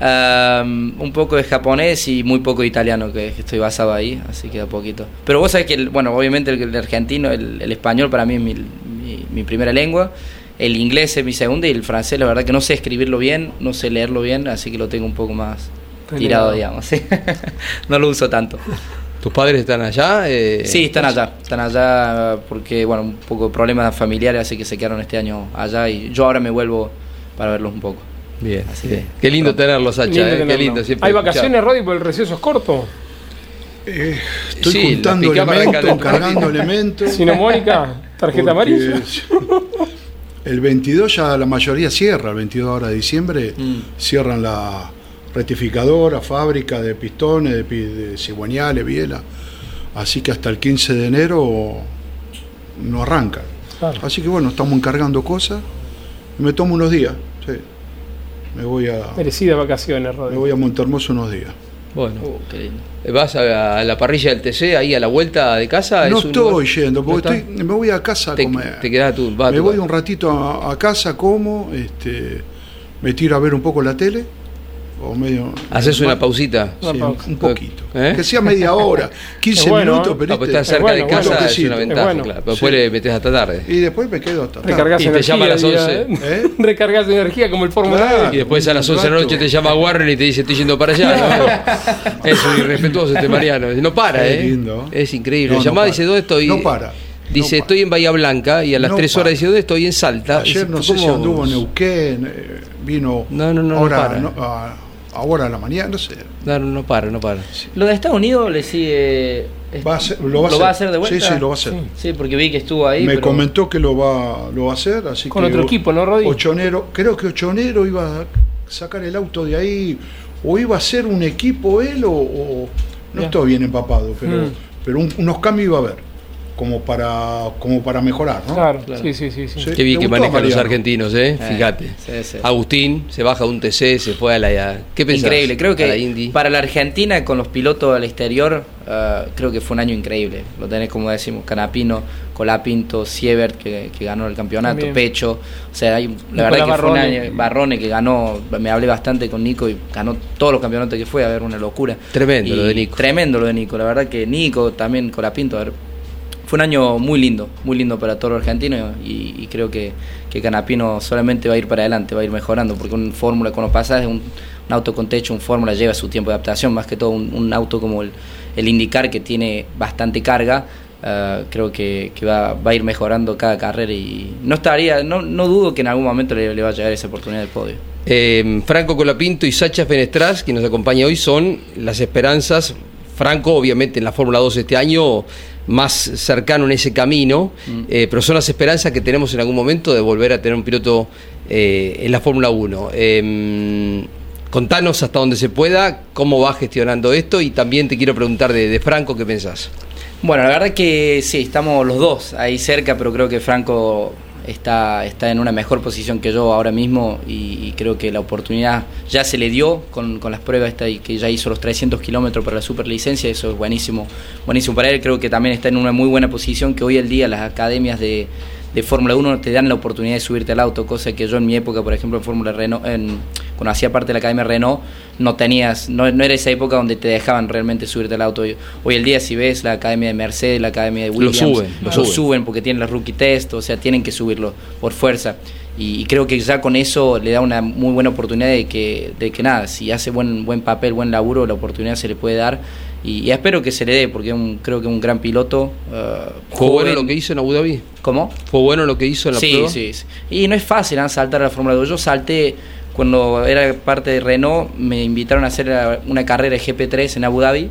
E: Um, un poco de japonés y muy poco de italiano, que, estoy basado ahí, así que a poquito. Pero vos sabés que, el- bueno, obviamente el, el argentino, el, el español para mí es mi, mi- mi primera lengua, el inglés es mi segunda y el francés, la verdad que no sé escribirlo bien, no sé leerlo bien, así que lo tengo un poco más tirado, digamos. ¿sí? no lo uso tanto.
B: ¿Tus padres están allá? Eh,
E: Sí, están allá, están allá porque, bueno, un poco de problemas familiares, así que se quedaron este año allá y yo ahora me vuelvo para verlos un poco.
B: Bien,
E: Así
B: bien.
E: que-
B: Qué lindo tenerlos, Sacha,
C: Lindo
B: eh, qué lindo. siempre
C: ¿Hay
B: escuchar.
C: vacaciones, Roddy, porque el receso es corto?
D: Eh, estoy
B: Sí,
D: juntando elementos, cargando elementos.
C: Si no, Mónica, tarjeta amarilla.
D: El 22 ya la mayoría cierra, el 22 ahora de diciembre
E: Mm.
D: cierran la rectificadora, fábrica de pistones, de, pi- de cigüeñales, biela. Así que hasta el 15 de enero no arrancan.
C: Claro.
D: Así que bueno, estamos encargando cosas. y Me tomo unos días. sí. Me voy a
C: Merecidas vacaciones, Roddy.
D: me voy a Montermoso unos días.
B: Bueno,
E: qué lindo.
B: ¿vas a, a la parrilla del TC ahí a la vuelta de casa?
D: No
B: ¿Es un
D: estoy
B: lugar-
D: yendo, porque
B: ¿No
D: estoy- me voy a casa a
B: Te,
D: comer.
B: te quedás tú, vas a
D: me voy un ratito a, a casa, como, este, me tiro a ver un poco la tele, o medio...
B: Haces una pausita.
D: sí,
C: Una
D: un,
C: pausa.
D: un poquito.
B: ¿Eh?
D: Que sea media hora, 15
C: Es bueno,
D: minutos,
C: ¿eh?
D: pero
B: Ah, pues estás cerca
C: bueno,
B: de
C: bueno.
B: casa, es
D: Toquecito.
B: una
D: Es
B: ventaja,
C: bueno.
B: claro. Pero después
D: Sí.
B: le metes hasta tarde.
D: Y después me quedo hasta tarde.
C: Recargas
B: Y te
C: energía.
B: llama a las
C: el día-
B: 11.
D: ¿Eh?
C: Recargas energía como el Fórmula
D: Claro.
B: Y después a las
D: Un
B: 11 de la noche te llama Warren y te dice estoy yendo para allá. ¿no? es un irrespetuoso este Mariano. No para,
D: Qué
B: ¿eh?
D: lindo.
B: Es increíble.
D: No, no
B: Llamada y
D: para.
B: dice, ¿dónde estoy?
D: No para.
B: Dice,
D: No
B: estoy en Bahía Blanca y a las
D: No
B: 3
D: para.
B: horas dice, ¿dónde estoy? En Salta.
D: Ayer
B: Dice,
D: no sé si anduvo en Neuquén, eh, vino
B: No, no, no, no
D: ahora,
B: para.
D: no, a- ahora a la mañana, no sé.
B: No, no, no para, no para.
E: Lo de Estados Unidos le sigue.
D: Va a lo va a hacer.
E: de vuelta?
D: Sí, sí, lo va a hacer.
E: Sí, porque vi que estuvo ahí.
D: me
E: pero-
D: comentó que lo va, lo va a hacer, así
C: Con
D: que
C: otro equipo, ¿no, Roddy?
D: Ochonero, creo que Ochonero iba a sacar el auto de ahí, o iba a ser un equipo él, o, o- no
C: Ya.
D: estoy bien empapado, pero,
C: Mm.
D: pero un- unos cambios iba a haber, como para, como para mejorar, ¿no?
C: Claro,
B: Claro.
C: sí, sí, sí. sí.
B: Qué bien que manejan los argentinos, ¿eh?
E: Eh,
B: Fíjate.
E: sí, sí.
B: Agustín se baja de un TC, se fue a la... ¿Qué pensás?
E: Increíble, creo
B: la
E: que para la Argentina con los pilotos al exterior, eh, creo que fue un año increíble. Lo tenés como decimos, Canapino, Colapinto, Siebert que, que ganó el campeonato,
C: También.
E: Pecho. O sea, hay, la verdad que fue un año, Barrone que ganó, me hablé bastante con Nico y ganó todos los campeonatos que fue, a ver, una locura.
B: Tremendo
E: Y
B: lo de Nico.
E: Tremendo lo de Nico, la verdad que Nico también Colapinto, a ver, fue un año muy lindo, muy lindo para todos los argentinos y, creo que, Canapino solamente va a ir para adelante, va a ir mejorando, porque un Fórmula cuando pasas de un, auto con techo, un Fórmula lleva su tiempo de adaptación, más que todo un, auto como el, el IndyCar que tiene bastante carga, eh, creo que, va, a ir mejorando cada carrera y no estaría, no, dudo que en algún momento le, le va a llegar esa oportunidad del podio.
B: Eh, Franco Colapinto y Sacha Fenestras, que nos acompaña hoy, son las esperanzas. Franco, obviamente, en la Fórmula 2 este año, más cercano en ese camino,
E: Mm.
B: eh, pero son las esperanzas que tenemos en algún momento de volver a tener un piloto eh, en la Fórmula 1. Eh, contanos hasta donde se pueda cómo va gestionando esto y también te quiero preguntar de, de Franco qué pensás.
E: Bueno, la verdad que sí, estamos los dos ahí cerca, pero creo que Franco está, está en una mejor posición que yo ahora mismo y, creo que la oportunidad ya se le dio con, con las pruebas esta y que ya hizo los 300 kilómetros para la superlicencia, eso es buenísimo, buenísimo para él, creo que también está en una muy buena posición que hoy el día las academias de, de Fórmula 1 te dan la oportunidad de subirte al auto, cosa que yo en mi época, por ejemplo, en Fórmula Renault, en, cuando hacía parte de la Academia Renault, no tenías, no, no era esa época donde te dejaban realmente subirte al auto. Hoy, hoy el día, si ves la Academia de Mercedes, la Academia de Williams,
B: suben, lo
E: lo
B: suben.
E: suben porque tienen la rookie test, o sea, tienen que subirlo por fuerza. Y, y creo que ya con eso le da una muy buena oportunidad de que, de que nada, si hace buen, buen papel, buen laburo, la oportunidad se le puede dar. Y, y espero que se le dé, porque un- creo que es un gran piloto. eh,
B: ¿Fue bueno lo que hizo en Abu Dhabi?
E: ¿Cómo?
B: ¿Fue bueno lo que hizo en la
E: sí,
B: prueba?
E: Sí, sí. Y no es fácil ¿eh? saltar a la Fórmula 2. Yo salté cuando era parte de Renault, me invitaron a hacer una carrera de GP3 en Abu Dhabi,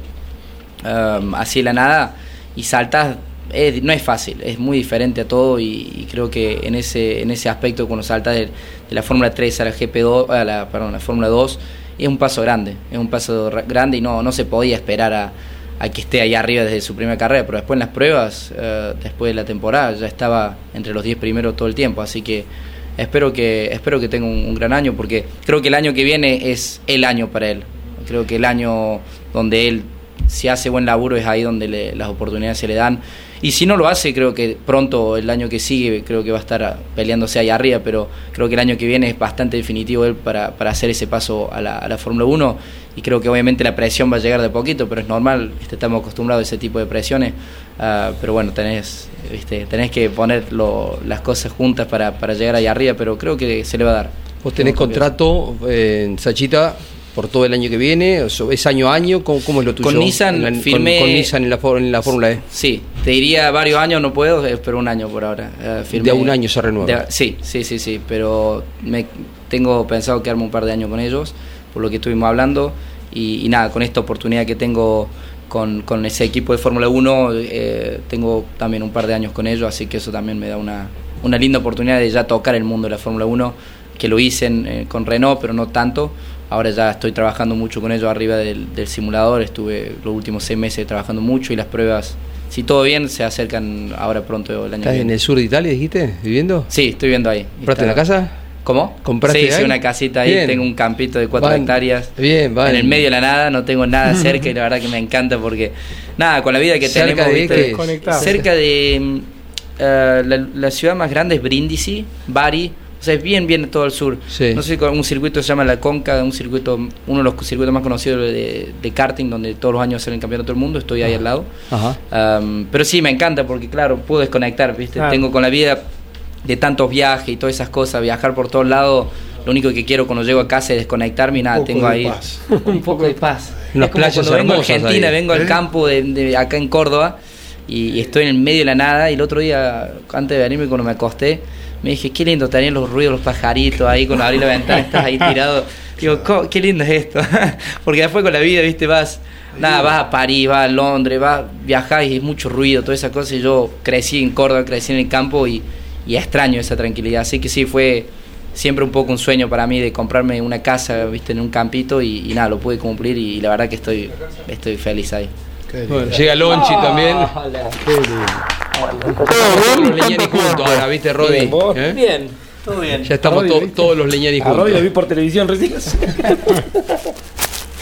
E: um, así de la nada, y saltas, es- no es fácil, es muy diferente a todo, y, y creo que en ese, en ese aspecto, cuando saltas de, de la Fórmula 3 a la GP2, a la, perdón, la Fórmula 2, es un paso grande, es un paso ra- grande y no, no se podía esperar a, a que esté ahí arriba desde su primera carrera, pero después en las pruebas, eh, después de la temporada, ya estaba entre los 10 primeros todo el tiempo, así que espero que espero que tenga un, un gran año porque creo que el año que viene es el año para él. Creo que el año donde él si hace buen laburo es ahí donde le- las oportunidades se le dan. Y si no lo hace, creo que pronto, el año que sigue, creo que va a estar peleándose ahí arriba, pero creo que el año que viene es bastante definitivo él para, para hacer ese paso a la, a la Fórmula 1 y creo que obviamente la presión va a llegar de poquito, pero es normal, este, estamos acostumbrados a ese tipo de presiones, ah, pero bueno, tenés, viste, tenés que poner lo- las cosas juntas para, para llegar ahí arriba, pero creo que se le va a dar.
B: Vos tenés contrato eh, en Sachita por todo el año que viene, es año a año, ¿cómo, cómo es lo tuyo?
E: Con Nissan
B: la- con-
E: firmé-
B: Con, Nissan en la, en la Fórmula E.
E: Sí, te diría varios años, no puedo, eh, pero un año por ahora. Eh, firmé-
B: De un año se renueva.
E: de- sí, sí, sí, sí, pero me, tengo pensado quedarme un par de años con ellos, por lo que estuvimos hablando, y, y nada, con esta oportunidad que tengo con, con ese equipo de Fórmula 1, eh, tengo también un par de años con ellos, así que eso también me da una, una linda oportunidad de ya tocar el mundo de la Fórmula 1, que lo hice en, eh, con Renault, pero no tanto. Ahora ya estoy trabajando mucho con ellos arriba del, del simulador, estuve los últimos seis meses trabajando mucho y las pruebas, si todo bien, se acercan ahora pronto el año
B: ¿Estás
E: que
B: en el sur de Italia, dijiste? ¿Viviendo?
E: Sí, estoy viendo ahí.
B: ¿Compraste la casa?
E: ¿Cómo?
B: ¿Compraste
E: Sí,
B: ahí?
E: una casita ahí,
B: Bien.
E: tengo un campito de cuatro hectáreas.
B: bien, va
E: En el medio de la nada, no tengo nada cerca y la verdad que me encanta porque, nada, con la vida que
B: ¿Cerca
E: tenemos,
B: de
E: ¿viste? cerca de eh, la, la ciudad más grande es Brindisi, Bari, o sea, es bien, bien todo el sur.
B: Sí.
E: No sé, con un circuito se llama La Conca, un circuito, uno de los circuitos más conocidos de, de karting, donde todos los años hacen el campeonato del mundo, estoy ahí al lado.
B: Ajá.
E: Um, pero sí, me encanta porque, claro, puedo desconectar, ¿viste?
C: Claro.
E: Tengo con la vida de tantos viajes y todas esas cosas, viajar por todos lados. Lo único que quiero cuando llego a casa es desconectarme y nada,
D: Un poco
E: tengo
D: de
E: ahí
D: paz.
E: un poco de paz.
B: Unas
E: es como
B: playas
E: cuando vengo a Argentina,
B: ahí.
E: vengo al
D: ¿Eh?
E: campo de, de acá en Córdoba y, y estoy en el medio de la nada. Y el otro día, antes de venirme, cuando me acosté, me dije, qué lindo tener los ruidos, los pajaritos ahí, cuando abrí la ventana, estás ahí tirado. Digo, "Co- qué lindo es esto. Porque después con la vida, viste, vas, nada, vas a París, vas a Londres, vas, viajás y es mucho ruido, todas esas cosas. Y yo crecí en Córdoba, crecí en el campo y, y extraño esa tranquilidad. Así que sí, fue siempre un poco un sueño para mí de comprarme una casa, viste, en un campito y, y nada, lo pude cumplir y, la verdad que estoy, estoy feliz ahí.
B: Bueno, llega Lonchi también. Todos los leñanis juntos ahora, ¿viste, Rodi?
F: Bien, ¿vos?
B: ¿Eh?
F: Bien, todo bien.
B: Ya estamos to-
F: ¿viste?
B: todos los leñanis
F: A Rodi lo vi
B: juntos.
F: por televisión recién.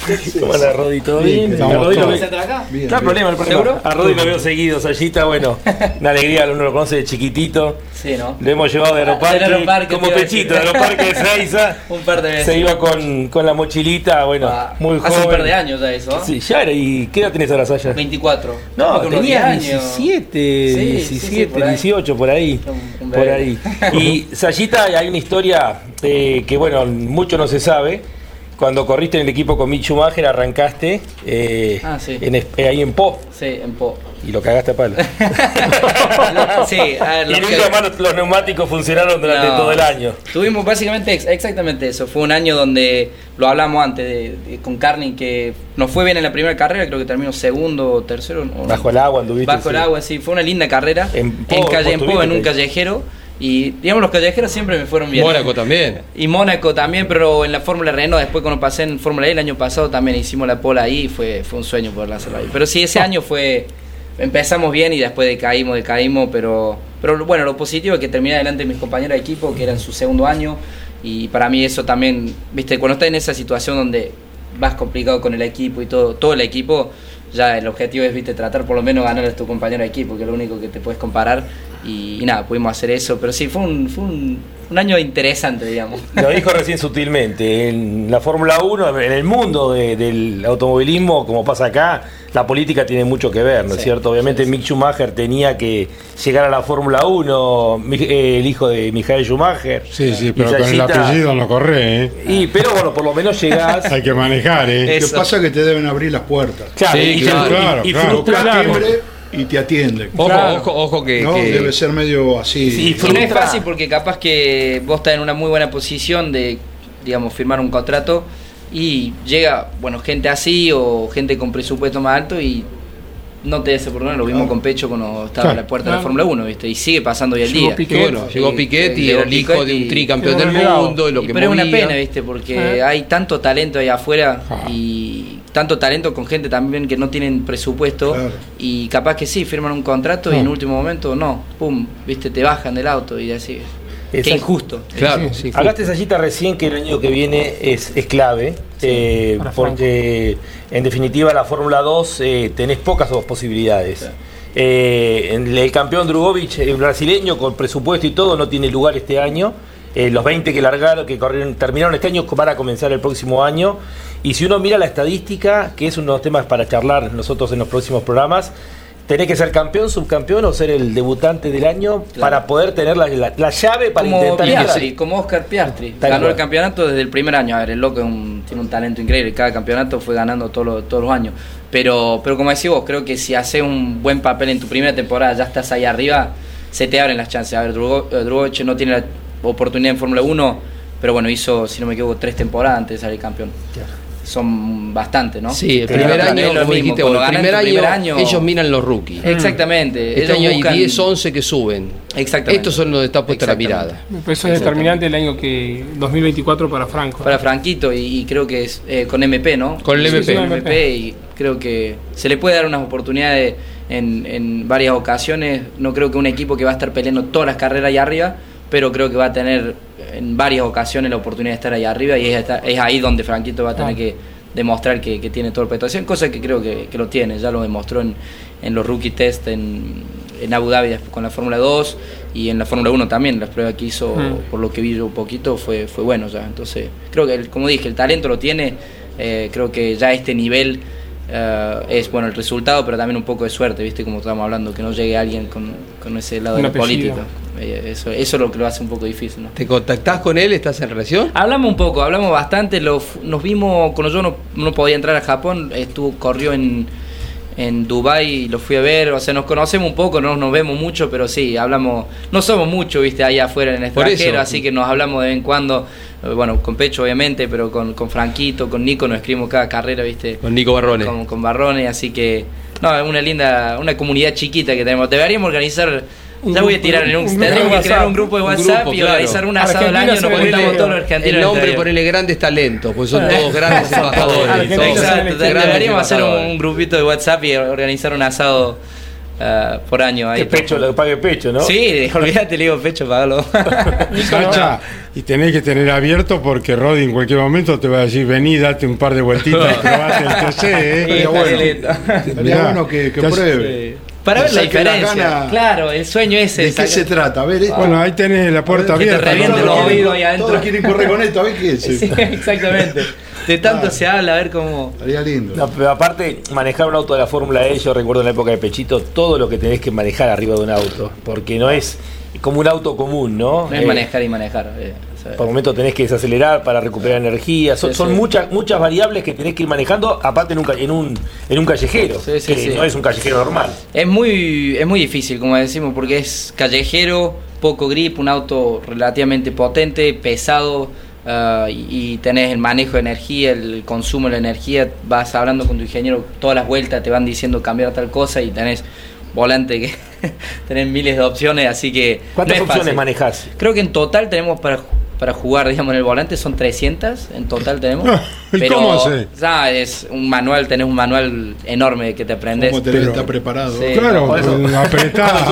F: ¿Cómo anda Rodi? ¿Todo bien?
D: estamos
F: A Rodi lo veo-
D: Bien,
F: No hay
D: bien.
F: problema, no problema.
E: ¿Seguro?
F: A Rodi lo veo seguido, Sayita, bueno, una alegría, uno lo conoce de chiquitito.
E: Sí, ¿no?
F: Lo hemos llevado de Aeroparque,
E: Del Aeroparque,
F: como pechito, de Aeroparque de Seiza.
E: Un par de veces.
F: Se iba con, con la mochilita, bueno,
E: Ah,
F: muy joven.
E: Hace un par de años ya eso, ¿eh?
F: Sí, ya era. ¿Y qué edad tenés ahora, Saya?
E: 24.
F: No,
E: unos
F: tenía
E: 10 años.
F: 17,
E: Sí, sí,
F: 17,
E: sí, por ahí.
F: 18, por ahí. Por ahí. Y Sayita, hay una historia eh, que, bueno, mucho no se sabe. Cuando corriste en el equipo con Mick Schumacher, arrancaste eh,
E: Ah, sí.
F: en eh, ahí en Po
E: Sí, en Po.
F: y lo cagaste a palo.
E: sí, a ver,
F: y nunca más los, los neumáticos funcionaron durante
E: No.
F: todo el año.
E: Tuvimos básicamente ex- exactamente eso. Fue un año donde lo hablamos antes de, de- con Carney que nos fue bien en la primera carrera, creo que terminó segundo o tercero.
F: Bajo el agua anduviste.
E: Bajo el agua, sí. Fue una linda carrera.
F: En
E: En,
F: Po,
E: calle, en Po, en un callejero. Y digamos, los callejeros siempre me fueron bien.
B: Mónaco también.
E: Y Mónaco también, pero en la Fórmula Renault, después cuando pasé en Fórmula E el año pasado, también hicimos la pola ahí y fue, fue un sueño poderla hacer ahí. Pero sí, ese año fue. Empezamos bien y después decaímos, decaímos, pero, pero bueno, lo positivo es que terminé adelante mis compañeros de equipo, que era en su segundo año, y para mí eso también, viste, cuando estás en esa situación donde vas complicado con el equipo y todo, todo el equipo, ya el objetivo es, viste, tratar por lo menos ganar a tu compañero de equipo, que es lo único que te puedes comparar, y, y nada, pudimos hacer eso, pero sí, fue un, fue un, un año interesante, digamos.
F: Lo dijo recién sutilmente, en la Fórmula 1, en el mundo de- del automovilismo, como pasa acá, la política tiene mucho que ver, ¿no es
E: Sí,
F: cierto? Obviamente
E: sí, sí.
F: Mick Schumacher tenía que llegar a la Fórmula 1, mi- eh, el hijo de Michael Schumacher.
A: Sí, sí,
F: Y
A: pero con el apellido no corre, ¿eh?
F: Y, pero bueno, por lo menos llegás.
A: Hay que manejar, ¿eh?
D: Lo que pasa es que te deben abrir las puertas.
F: Claro,
B: Sí,
F: y,
B: claro,
F: y
A: claro.
D: Tocas
C: Claro.
D: Y te atienden.
B: Ojo,
C: Claro.
B: ojo, ojo que.
D: no,
B: que-
D: debe ser medio así.
F: Sí,
E: Y no es fácil porque capaz que vos estás en una muy buena posición de digamos, firmar un contrato y llega, bueno, gente así o gente con presupuesto más alto y no te des oportunidad, lo mismo con Pecho cuando estaba
A: Claro.
E: a la puerta de la
C: Claro.
E: Fórmula 1, ¿viste? Y sigue pasando hoy el
C: Llegó
E: día.
C: Piquet.
B: Que bueno, llegó Piquet y era el hijo de un tricampeón del mundo, lo
E: Y
B: que
E: pero es una pena, ¿viste? Porque
C: Eh.
E: hay tanto talento ahí afuera
A: Ah.
E: y tanto talento con gente también que no tienen presupuesto
D: Claro.
E: y capaz que sí, firman un contrato y en último momento no, pum, ¿viste? Te bajan del auto y así. Qué
F: Exacto.
E: injusto.
B: Claro, sí,
F: Hablaste, Sayita, recién que el año que viene es, es clave, eh, porque en definitiva la Fórmula 2 eh, tenés pocas posibilidades. Eh, en el campeón Drugovic, el brasileño, con presupuesto y todo, no tiene lugar este año. Eh, los 20 que largaron, que corrieron, terminaron este año, van a comenzar el próximo año. Y si uno mira la estadística, que es uno de los temas para charlar nosotros en los próximos programas, tenés que ser campeón, subcampeón o ser el debutante del año para poder tener la, la- la llave para
E: como
F: intentar
E: Piastri, como Oscar Piastri.
F: Tal
E: Ganó
F: cual.
E: el campeonato desde el primer año. A ver, el loco es un- tiene un talento increíble. Cada campeonato fue ganando todos los, todos los años. Pero, pero como decís vos, creo que si haces un buen papel en tu primera temporada, ya estás ahí arriba, se te abren las chances. A ver, Drugo- eh, Drugovich no tiene la oportunidad en Fórmula 1, pero bueno, hizo, si no me equivoco, tres temporadas antes de salir campeón. Son bastante, ¿no?
B: Sí, el primer
F: claro,
B: año,
E: es lo
B: como
E: mismo,
B: dijiste
E: cuando
B: vos, el primer año,
E: primer año-
B: ellos miran los rookies.
E: Exactamente.
B: Este
E: ellos
B: año hay
E: buscan-
B: 10, 11 que suben.
E: Exactamente.
B: Estos son donde está puesta la mirada.
C: Pues Eso es determinante el año que 2024 para Franco.
E: Para Franquito y, y creo que es eh, con MP, ¿no?
B: Con el
C: Sí,
B: MP.
C: sí,
E: Con
C: MP.
E: MP y creo que se le puede dar unas oportunidades en, en varias ocasiones. No creo que un equipo que va a estar peleando todas las carreras ahí arriba, pero creo que va a tener en varias ocasiones la oportunidad de estar ahí arriba y es, es ahí donde Franquito va a tener
C: Ah.
E: que demostrar que, que tiene todo el prestación, cosa que creo que, que lo tiene, ya lo demostró en, en los rookie test en, en Abu Dhabi con la Fórmula 2 y en la Fórmula 1 también, las pruebas que hizo,
C: Mm.
E: por lo que vi yo un poquito, fue, fue bueno ya. Entonces, creo que, el- como dije, el talento lo tiene, eh, creo que ya este nivel eh, es bueno el resultado, pero también un poco de suerte, ¿viste? Como estábamos hablando, que no llegue alguien con, con ese lado de política. Eh, eso, eso es lo que lo hace un poco difícil, ¿no?
B: ¿Te contactás con él? ¿Estás en relación?
E: Hablamos un poco, hablamos bastante, lo nos vimos, cuando yo no, no podía entrar a Japón, estuvo, corrió en, en Dubai lo fui a ver, o sea, nos conocemos un poco, no nos vemos mucho, pero sí, hablamos, no somos muchos, viste, allá afuera en el extranjero, así que nos hablamos de vez en cuando, eh, bueno, con Pecho obviamente, pero con, con Franquito, con Nico nos escribimos cada carrera, viste,
B: Con Nico Barrone.
E: con, con Barrones, así que, no, es una linda, una comunidad chiquita que tenemos, deberíamos organizar...
C: Un
E: Ya voy a tirar en un,
C: un grupo
E: tendremos
C: de
E: que crear
C: WhatsApp.
E: un grupo de WhatsApp
B: grupo,
E: y
B: claro.
E: organizar un asado al
C: Argentina
E: año,
C: se
E: nos
C: lejos.
E: todos los argentinos.
B: El nombre, ponele grandes talentos, pues son todos grandes embajadores. Todos
E: Exacto, deberíamos hacer un grupito de WhatsApp y organizar un asado ah, por año ahí.
F: Que pecho, lo que pague pecho, ¿no?
E: Sí, olvídate, le digo pecho, pagalo.
A: Sacha, y tenés que tener abierto porque Rodi en cualquier momento te va a decir, vení, date un par de vueltitas y probate el TC, ¿eh?
D: Bueno.
E: Listo.
D: Sería
A: Mirá,
D: bueno que, que pruebe.
E: Para ver la diferencia. Claro, el sueño ese.
D: ¿De qué se trata? A ver, esto.
A: Bueno, ahí tenés la puerta
E: Que te
A: abierta.
E: reviente
A: ¿no?
E: los
D: Todos
E: oídos
D: quieren-
E: ahí adentro.
D: Todos quieren correr con esto, a ver qué es.
E: Sí, exactamente. De tanto se habla, a ver cómo.
D: Estaría lindo.
F: No, pero aparte, manejar un auto de la Fórmula E, yo recuerdo en la época de Pechito, todo lo que tenés que manejar arriba de un auto, porque no es como un auto común, ¿no?
E: No es
F: Eh,
E: manejar y manejar. eh,
F: Por momentos tenés que desacelerar para recuperar energía. Son,
E: Sí,
F: son
E: sí.
F: muchas muchas variables que tenés que ir manejando, aparte en un, en un, en un callejero,
E: Sí, sí,
F: que
E: sí.
F: no es un callejero normal.
E: Es muy, es muy difícil, como decimos, porque es callejero, poco grip, un auto relativamente potente, pesado, ah, y, y tenés el manejo de energía, el consumo de la energía, vas hablando con tu ingeniero todas las vueltas, te van diciendo cambiar tal cosa y tenés volante que tenés miles de opciones, así que...
F: ¿Cuántas
E: no
F: opciones
E: fácil.
F: manejás?
E: Creo que en total tenemos para, para jugar, digamos, en el volante son 300, en total tenemos.
A: ¿Y
E: pero
A: cómo hace?
E: ya es un manual, tenés un manual enorme que te aprendes.
D: ¿Cómo
A: Pero-
D: estar preparado?
E: Sí.
A: Claro, apretás,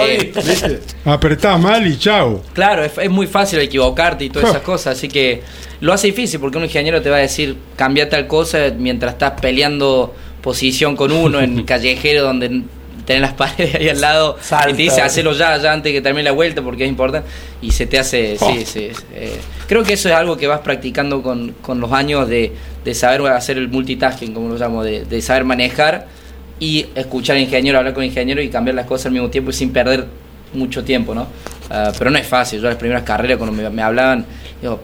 E: Eh,
A: apretás mal y chau.
E: Claro, es, es muy fácil equivocarte y todas esas cosas, así que lo hace difícil porque un ingeniero te va a decir cambia tal cosa mientras estás peleando posición con uno en callejero donde tenés las paredes ahí al lado
F: Salta.
E: y te dice hacelo ya, ya antes que termine la vuelta porque es importante y se te hace, sí, sí. eh, creo que eso es algo que vas practicando con, con los años de, de saber hacer el multitasking, como lo llamo, de, de saber manejar y escuchar al ingeniero, hablar con el ingeniero y cambiar las cosas al mismo tiempo y sin perder mucho tiempo, ¿no? Ah, pero no es fácil. Yo las primeras carreras cuando me, me hablaban, digo,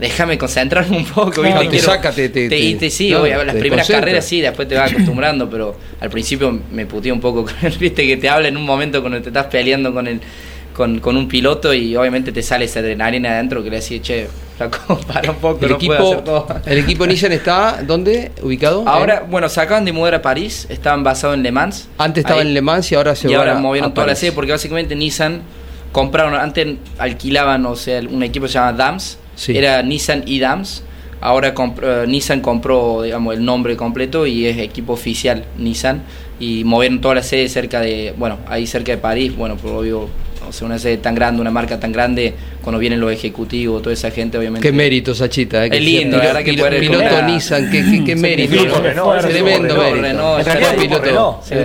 E: déjame concentrarme un poco.
B: Claro, te
E: Quiero-
B: saca, te- te-
E: te- y
B: te-
E: te- sí,
B: claro,
E: obvio, las primeras carreras sí, después te vas acostumbrando, pero al principio me puteé un poco, con él, viste, que te habla en un momento cuando te estás peleando con el con, con un piloto y obviamente te sale esa adrenalina adentro que le decía, che, flaco, para un poco,
B: El
E: no puedo hacer
B: equipo,
E: todo.
B: el equipo Nissan está, ¿dónde? ¿Ubicado?
E: Ahora,
B: ¿En?
E: bueno, se acaban de mudar a París, estaban basados en Le Mans.
B: Antes estaba en Le Mans y ahora se
E: y ahora
B: a-
E: movieron
B: a
E: toda la
B: París.
E: sede porque básicamente Nissan compraron, antes alquilaban, o sea, un equipo que se llama DAMS,
B: Sí.
E: era Nissan y DAMS. Ahora compró- eh, Nissan compró, digamos, el nombre completo y es equipo oficial Nissan. Y movieron toda la sede cerca de, bueno, ahí cerca de París, bueno, por obvio, o sea, una sede tan grande, una marca tan grande, cuando vienen los ejecutivos, toda esa gente, obviamente.
B: Qué mérito, Sachita. eh,
E: Es lindo, la verdad que poder
B: Piloto Nissan, qué, qué, qué mérito. ¿no?
F: Renault,
B: Tremendo mérito.
F: El
B: piloto.
F: El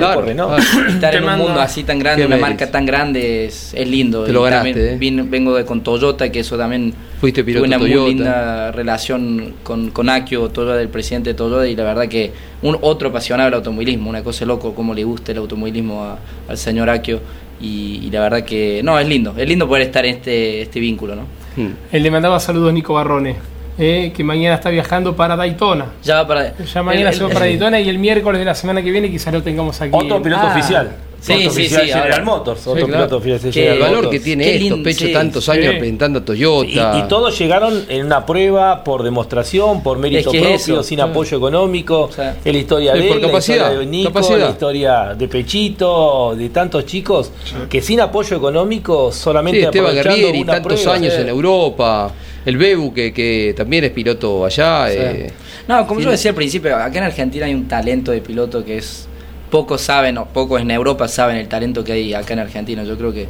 E: estar
C: Te
E: en un mundo así tan grande, una marca tan grande es, es lindo.
B: Te lo ganaste, eh.
E: vin- vengo de con Toyota, que eso también
B: Fuiste piloto
E: tuve una
B: Toyota.
E: muy linda relación con, con Akio, Toyota, del presidente de Toyota, y la verdad que un otro apasionado del automovilismo, una cosa loco, cómo le gusta el automovilismo a- al señor Akio. Y, y la verdad que, no, es lindo, es lindo poder estar en este, este vínculo, ¿no?
B: Hmm.
C: Él le mandaba saludos a Nico Barrone, eh, que mañana está viajando para Daytona.
E: Ya va para.
C: Ya mañana
E: el-
C: se va
E: el-
C: para Daytona y el miércoles de la semana que viene quizás lo tengamos aquí.
F: Otro piloto
E: Ah.
F: oficial.
E: Sí, sí, sí,
F: General
E: ahora-
F: Motors. Otro
B: claro.
F: piloto oficial General
B: El valor
F: Motors.
B: que tiene
E: Qué
B: esto,
E: lindo,
B: Pecho
E: sí.
B: tantos años
C: Sí.
B: representando a Toyota.
F: y todos llegaron en una prueba por demostración, por mérito
E: Es que
F: propio,
E: eso.
F: sin apoyo económico.
E: O sea,
F: es la historia de él, la
B: capacidad,
F: historia de Nico,
B: capacidad.
F: la historia de Pechito, de tantos chicos que sin apoyo económico
B: Sí,
F: solamente
B: Esteban Guerrieri,
F: una
B: tantos
F: prueba,
B: años en Europa. El Bebu, que, que también es piloto allá. eh,
E: No, como
B: Sí.
E: yo decía al principio, acá en Argentina hay un talento de piloto que es. Pocos saben, o pocos en Europa saben el talento que hay acá en Argentina. Yo creo que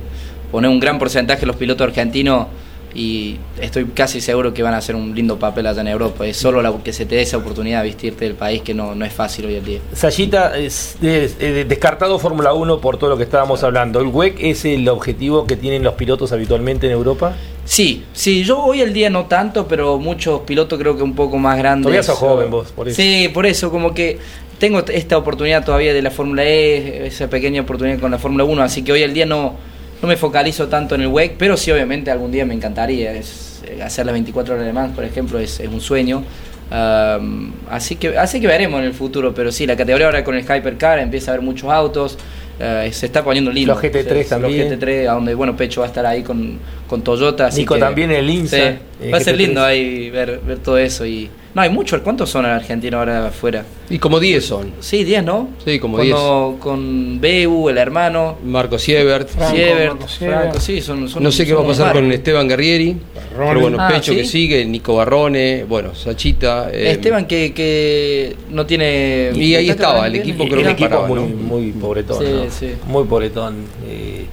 E: poner un gran porcentaje de los pilotos argentinos y estoy casi seguro que van a hacer un lindo papel allá en Europa. Es solo la, que se te dé esa oportunidad de vestirte del país que no, no es fácil hoy en día.
F: Sayita, es, es- es descartado Fórmula 1 por todo lo que estábamos hablando. ¿El WEC es el objetivo que tienen los pilotos habitualmente en Europa?
E: Sí, sí, yo hoy el día no tanto, pero muchos pilotos creo que un poco más grandes.
F: Todavía sos joven vos, por eso.
E: Sí, por eso, como que tengo esta oportunidad todavía de la Fórmula E, esa pequeña oportunidad con la Fórmula 1, así que hoy el día no, no me focalizo tanto en el WEC, pero sí, obviamente, algún día me encantaría. Es, eh, hacer las 24 horas de Mans, por ejemplo, es, es un sueño. Am, así que así que veremos en el futuro, pero sí, la categoría ahora con el Hypercar empieza a haber muchos autos, eh, se está poniendo lindo.
F: Los GT3
E: Sí,
F: también.
E: Los GT3, a donde bueno, Pecho va a estar ahí con, con Toyota. Así
F: Nico
E: que-
F: también el INSA,
E: Sí,
F: eh,
E: va a ser
F: GT3.
E: lindo ahí ver, ver todo eso. y No, hay muchos. ¿Cuántos son en Argentina ahora afuera?
B: y como 10 son.
E: Sí, 10, ¿no?
B: Sí, como
E: Cuando- Con Beu, el hermano.
B: Marco Siebert.
C: Franco,
E: Siebert,
C: Marco Siebert.
E: Franco, sí, son, son-
B: No sé qué va a pasar con. Esteban Guerrieri. Pero bueno,
E: Ah,
B: Pecho
E: ¿sí?
B: que sigue, Nico Barrone, bueno, Sachita. eh,
E: Esteban que, que no tiene...
B: Y ahí
E: ¿está
B: estaba, el equipo creo
F: el
B: que
F: equipo
B: paraba,
F: muy,
B: ¿no?
F: muy pobretón.
E: Sí,
F: ¿no?
E: sí.
F: Muy pobretón. eh,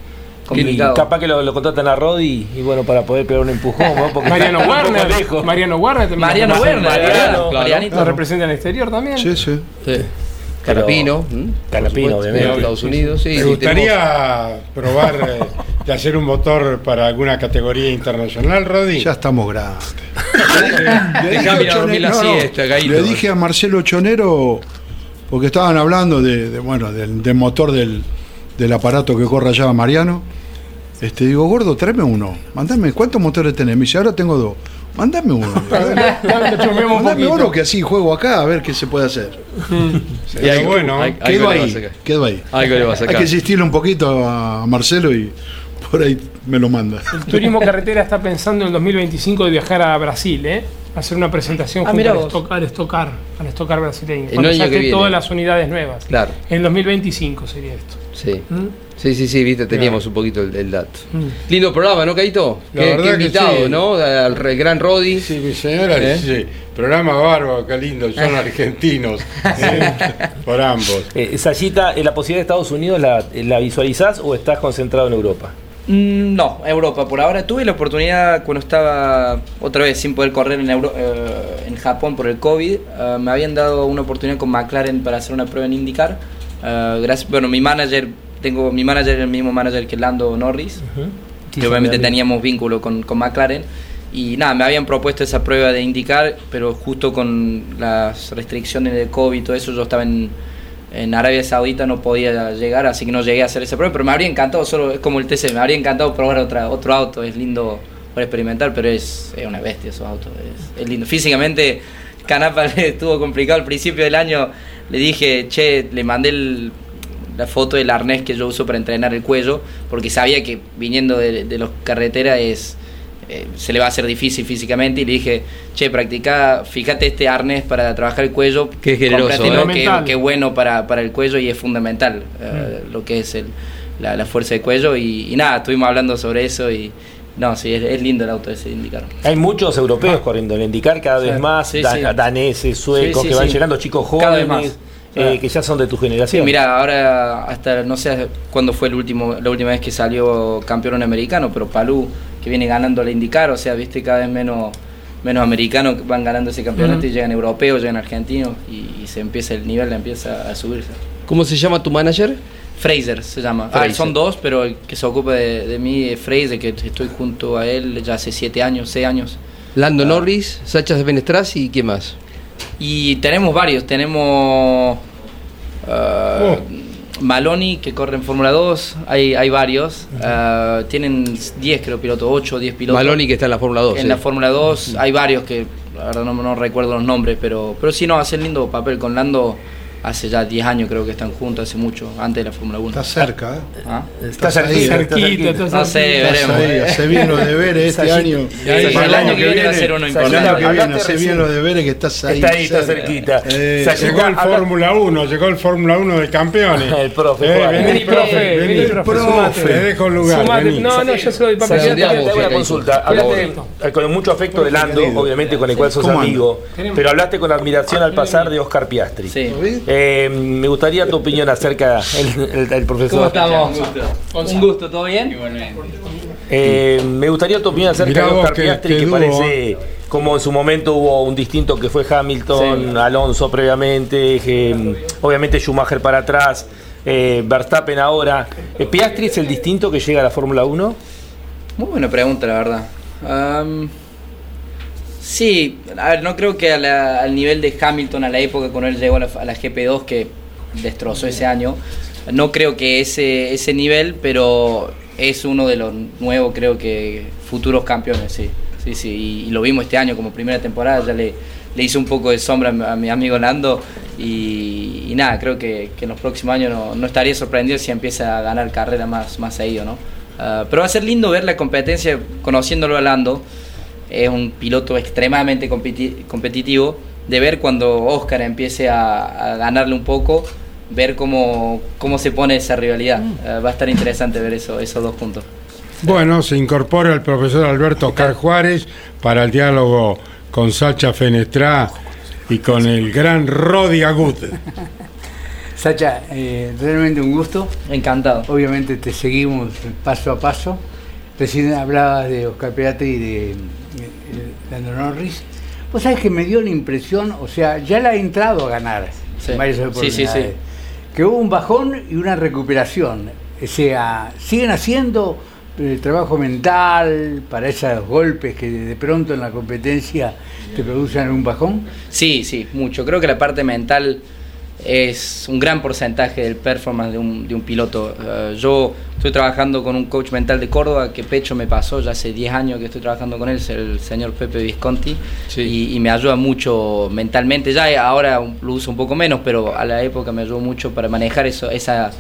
E: Complicado.
F: y capaz que lo, lo contratan a Rodi y bueno, para poder pegar un empujón. ¿no? Porque
C: Mariano Werner. Mariano Werner.
E: Mariano Werner.
F: Mariano,
E: Marianito.
C: Nos representa en el exterior también.
D: Sí, sí.
B: Sí. Por supuesto,
F: obviamente.
B: de Estados Unidos, sí.
A: ¿Te
B: sí,
A: gustaría probar eh, de hacer un motor para alguna categoría internacional, Rodi?
D: Ya estamos grandes. Le dije
B: a la
D: no, le dije Marcelo Chonero, porque estaban hablando de, de, bueno, del, del motor del, del aparato que corre allá Mariano. Este, digo, gordo, tráeme uno. Mandame, ¿cuántos motores tenés? Me dice, ahora tengo dos. Mándame uno. Mándame uno que así juego acá a ver qué se puede hacer.
A: Sería
B: algo-
A: bueno.
B: hay-
D: Quedo ahí, quedo ahí. Hay que insistirle un poquito a Marcelo y por ahí me lo manda.
C: El Turismo Carretera está pensando en el 2025 de viajar a Brasil, ¿eh? Hacer una presentación
E: Ah,
C: junto al. Estocar, al Estocar, al Estocar brasileño. Cuando
B: año que
C: saque
B: viene.
C: todas las unidades nuevas.
B: Claro.
C: En el 2025 sería esto.
B: Sí.
C: ¿Mm?
B: Sí, sí, sí, viste, teníamos un poquito el, el dato.
C: Mm.
B: Lindo programa, ¿no, Caito?
A: La
B: Qué,
A: verdad
B: qué
A: que
B: invitado,
A: sí.
B: ¿no? Al re- gran Rodi.
A: Sí, mi señora,
B: ¿Eh?
A: sí. Programa bárbaro, qué lindo, son argentinos. ¿eh? Por ambos.
F: Eh, Sayita, ¿eh, ¿la posibilidad de Estados Unidos la, la visualizás o estás concentrado en Europa?
E: Mm, No, Europa. Por ahora tuve la oportunidad cuando estaba otra vez sin poder correr en, Euro- eh, en Japón por el COVID. eh, me habían dado una oportunidad con McLaren para hacer una prueba en IndyCar. Eh, gracias, bueno, mi manager, tengo mi manager el mismo manager que Lando Norris.
F: Sí,
E: que obviamente teníamos vínculo con, con McLaren. Y nada, me habían propuesto esa prueba de indicar, pero justo con las restricciones de COVID y todo eso, yo estaba en, en Arabia Saudita, no podía llegar, así que no llegué a hacer esa prueba. Pero me habría encantado, solo es como el TC, me habría encantado probar otra, otro auto. Es lindo para experimentar, pero es, es una bestia esos autos. Es, es lindo. Físicamente, Canapa le estuvo complicado al principio del año. Le dije, che, le mandé el. La foto del arnés que yo uso para entrenar el cuello, porque sabía que viniendo de, de los carreteras es eh, se le va a hacer difícil físicamente y le dije, che, practica, fíjate este arnés para trabajar el cuello,
B: Qué generoso,
C: ¿eh?
E: que, bueno para, para el cuello y es fundamental eh, lo que es el, la, la fuerza de cuello y, y nada, estuvimos hablando sobre eso y no, sí, es, es lindo el auto ese indicar.
F: Hay muchos europeos corriendo en el IndyCar cada vez más,
E: Sí,
F: dan-
E: sí.
F: daneses, suecos,
E: Sí, sí,
F: que van
E: sí.
F: llegando, chicos
E: Cada vez
F: jóvenes, eh,
E: Ah.
F: que ya son de tu
E: Sí,
F: generación.
E: mira, ahora hasta no sé cuándo fue el último, la última vez que salió campeón americano, pero Palú, que viene ganando la indicar, o sea, viste cada vez menos menos americanos que van ganando ese campeonato y llegan europeos, llegan argentinos y, y se empieza el nivel empieza a subirse.
B: ¿Cómo se llama tu manager?
E: Fraser se llama. Ah,
B: Fraser.
E: son dos, pero el que se ocupa de, de mí es Fraser, que estoy junto a él ya hace siete años, seis años.
B: Lando Norris, Sacha de Benestras y quién más.
E: Y tenemos varios, tenemos uh, Maloney que corre en Fórmula 2, hay, hay varios, Uh, tienen 10 creo pilotos, 8 o 10 pilotos.
B: Maloney que está en la Fórmula 2.
E: En
B: sí.
E: la Fórmula 2 hay varios que la verdad no, no recuerdo los nombres, pero, pero sí no, hacen lindo papel con Lando. Hace ya 10 años creo que están juntos, hace mucho, antes de la Fórmula 1.
D: Está cerca, ¿eh?
E: ¿Ah?
F: Está
D: ahí,
F: cerquita,
D: está
C: cerquita,
F: cerquita.
C: está
E: No sé, veremos.
D: ahí, hace bien los deberes este año.
E: Y ahí,
D: Para
E: el año que viene va a ser uno
D: el
E: importante.
D: año que viene, hace bien los deberes que estás ahí.
F: Está ahí, está
D: cerca.
F: cerquita.
D: Eh,
F: Sachi-
A: Llegó el Fórmula 1, llegó el Fórmula 1 de campeones.
F: El profe,
A: Eh, vení,
C: Vení, profe,
A: vení,
C: vení, profe,
A: te dejo el lugar.
C: Sumate. No, no, yo se lo doy para
B: Sachi,
C: que
F: Te hago una consulta. Eh, con mucho afecto de Lando, obviamente con el cual sos amigo, pero hablaste con admiración al pasar de Oscar Piastri.
E: Sí.
F: Eh, me gustaría tu opinión acerca del del profesor.
E: ¿Cómo estamos? Un gusto, ¿todo bien?
F: Eh, me gustaría tu opinión acerca
A: Mirá
F: de Oscar Piastri,
A: qué
F: que parece como en su momento hubo un distinto que fue Hamilton,
E: Sí.
F: Alonso previamente, eh, obviamente Schumacher para atrás, eh, Verstappen ahora. Eh, ¿Piastri es el distinto que llega a la Fórmula 1?
E: Muy buena pregunta, la verdad. Sí, a ver, no creo que al nivel de Hamilton a la época cuando él llegó a la, a la GP2 que destrozó ese año, no creo que ese, ese nivel, pero es uno de los nuevos, creo que, futuros campeones, sí. Sí, sí, y, lo vimos este año como primera temporada, ya le, le hizo un poco de sombra a mi, a mi amigo Nando y, y nada, creo que, que en los próximos años no, no estaría sorprendido si empieza a ganar carrera más, más seguido, ¿no? Ah, pero va a ser lindo ver la competencia conociéndolo a Lando. Es un piloto extremadamente competi- competitivo. De ver cuando Oscar empiece a, a ganarle un poco, ver cómo, cómo se pone esa rivalidad. Ah, va a estar interesante ver eso, esos dos puntos.
A: Bueno, se incorpora el profesor Alberto Oscar Juárez para el diálogo con Sacha Fenestrá y con el gran Rodi Agut.
G: Sacha, eh, realmente un gusto.
E: Encantado.
G: Obviamente te seguimos paso a paso. Recién hablabas de Oscar Piastri y de, eh, Lando Norris. Vos sabés que me dio la impresión, o sea, ya la ha entrado a ganar
E: Sí.
G: en varias
E: Sí, sí.
G: Que hubo un bajón y una recuperación. O sea, siguen haciendo eh, trabajo mental para esos golpes que de pronto en la competencia te producen un bajón.
E: Sí, sí, mucho. Creo que la parte mental es un gran porcentaje del performance de un, de un piloto. Eh, yo estoy trabajando con un coach mental de Córdoba que Pecho me pasó, ya hace 10 años que estoy trabajando con él, es el señor Pepe Visconti,
B: Sí.
E: y, y me ayuda mucho mentalmente. Ya ahora lo uso un poco menos, pero a la época me ayudó mucho para manejar eso, esa,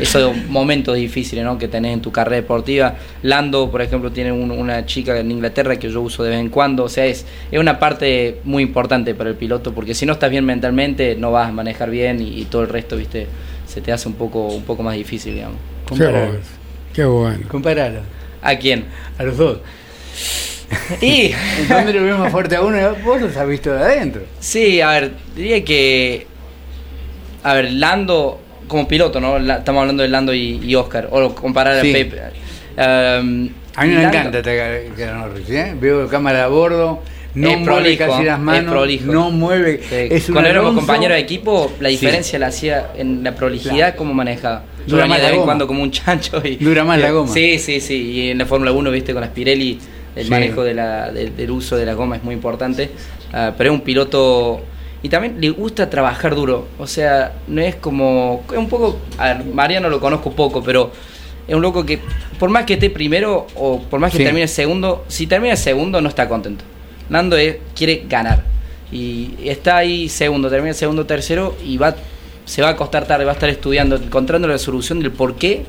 E: esos momentos difíciles ¿no? que tenés en tu carrera deportiva. Lando, por ejemplo, tiene un- una chica en Inglaterra que yo uso de vez en cuando, o sea, es, es una parte muy importante para el piloto, porque si no estás bien mentalmente, no vas a manejar bien y, y todo el resto, viste, se te hace un poco, un poco más difícil, digamos.
A: Bueno. Qué bueno.
G: Comparalo.
E: ¿A quién?
G: A los dos.
E: Y
G: ¿Dónde lo ves más fuerte a uno? Vos los has visto de adentro.
E: Sí, a ver, diría que. A ver, Lando, como piloto, ¿no? La- estamos hablando de Lando y, y Oscar, o comparar
G: Sí.
E: a Pepe. Um,
G: A mí me
E: Lando-
G: encanta este ¿eh? Veo cámara a bordo, no
E: Es
G: mueve
E: prolijo,
G: casi las
E: es
G: manos, no mueve.
E: Sí,
G: Es
E: Cuando éramos compañeros de equipo, la
G: Sí.
E: diferencia la hacía en la prolijidad
G: Claro.
E: como manejaba. Yo
G: Dura
E: venía
G: más
E: de
G: la
E: vez en
G: goma.
E: cuando como un chancho. Y,
G: Dura más la goma.
E: Sí, sí, sí. Y en la Fórmula 1, viste, con Spirelli, el
G: Sí.
E: manejo de la, de- del uso de la goma es muy importante. Ah, pero es un piloto. Y también le gusta trabajar duro. O sea, no es como. Es un poco. A ver, Mariano lo conozco poco, pero es un loco que, por más que esté primero o por más que termine segundo, si termina segundo no está contento. Nando quiere ganar. Y está ahí segundo, termina segundo, tercero y va se va a acostar tarde, va a estar estudiando, encontrando la solución del por qué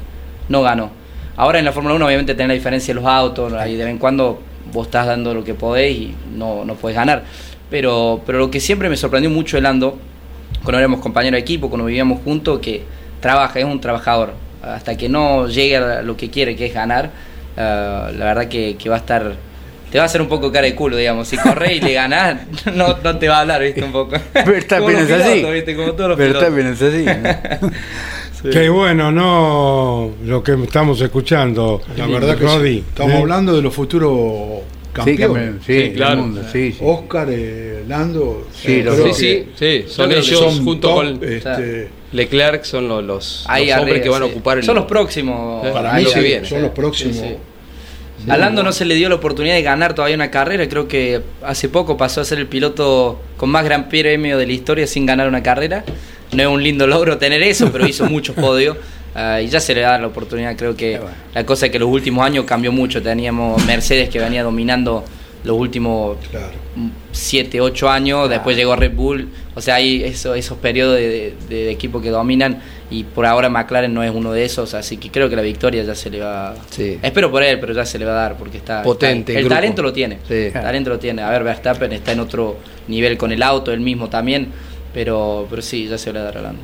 E: no ganó. Ahora en la Fórmula 1 obviamente tenés la diferencia de los autos, ahí de vez en cuando vos estás dando lo que podés y no, no podés ganar. Pero, pero lo que siempre me sorprendió mucho de Lando, cuando éramos compañeros de equipo, cuando vivíamos juntos, que trabaja, es un trabajador. Hasta que no llegue a lo que quiere, que es ganar, eh, la verdad que, que va a estar te va a hacer un poco cara de culo, digamos. Si corres y le ganás, no, no te va a hablar, ¿viste? Un poco.
G: Verstappen es así.
E: ¿viste? Como todos los
G: Verstappen es así. ¿no?
A: Qué bueno, ¿no? Lo que estamos escuchando.
D: La verdad que
A: Rodi,
D: sí. Estamos
A: ¿eh?
D: hablando de los futuros
G: Sí,
D: campeones.
G: campeón, sí, del
C: claro.
G: mundo, sí, sí.
D: Oscar, eh, Lando.
G: Sí, los
D: que-
B: Sí, sí, son ellos
D: son
B: junto
D: top,
B: con
D: este,
B: Leclerc, son los, los, los hombres
E: arriba,
B: que van a ocupar el.
E: Son los próximos.
B: Eh,
D: para mí son los próximos.
E: Sí. A Lando no se le dio la oportunidad de ganar todavía una carrera. Creo que hace poco pasó a ser el piloto con más gran premio de la historia sin ganar una carrera. No es un lindo logro tener eso, pero hizo muchos podios. ah, y ya se le da la oportunidad. Creo que
G: bueno.
E: la cosa es que los últimos años cambió mucho. Teníamos Mercedes que venía dominando los últimos
D: Claro.
E: 7, 8 años, después llegó Red Bull, o sea, hay eso, esos periodos de, de, de equipo que dominan y por ahora McLaren no es uno de esos, así que creo que la victoria ya se le va...
B: Sí.
E: Espero por él, pero ya se le va a dar porque está...
B: Potente
E: está-
B: el grupo.
E: talento lo tiene,
B: Sí.
E: el talento lo tiene. A ver, Verstappen está en otro nivel con el auto, él mismo también, pero, pero sí, ya se le va a dar a Lando.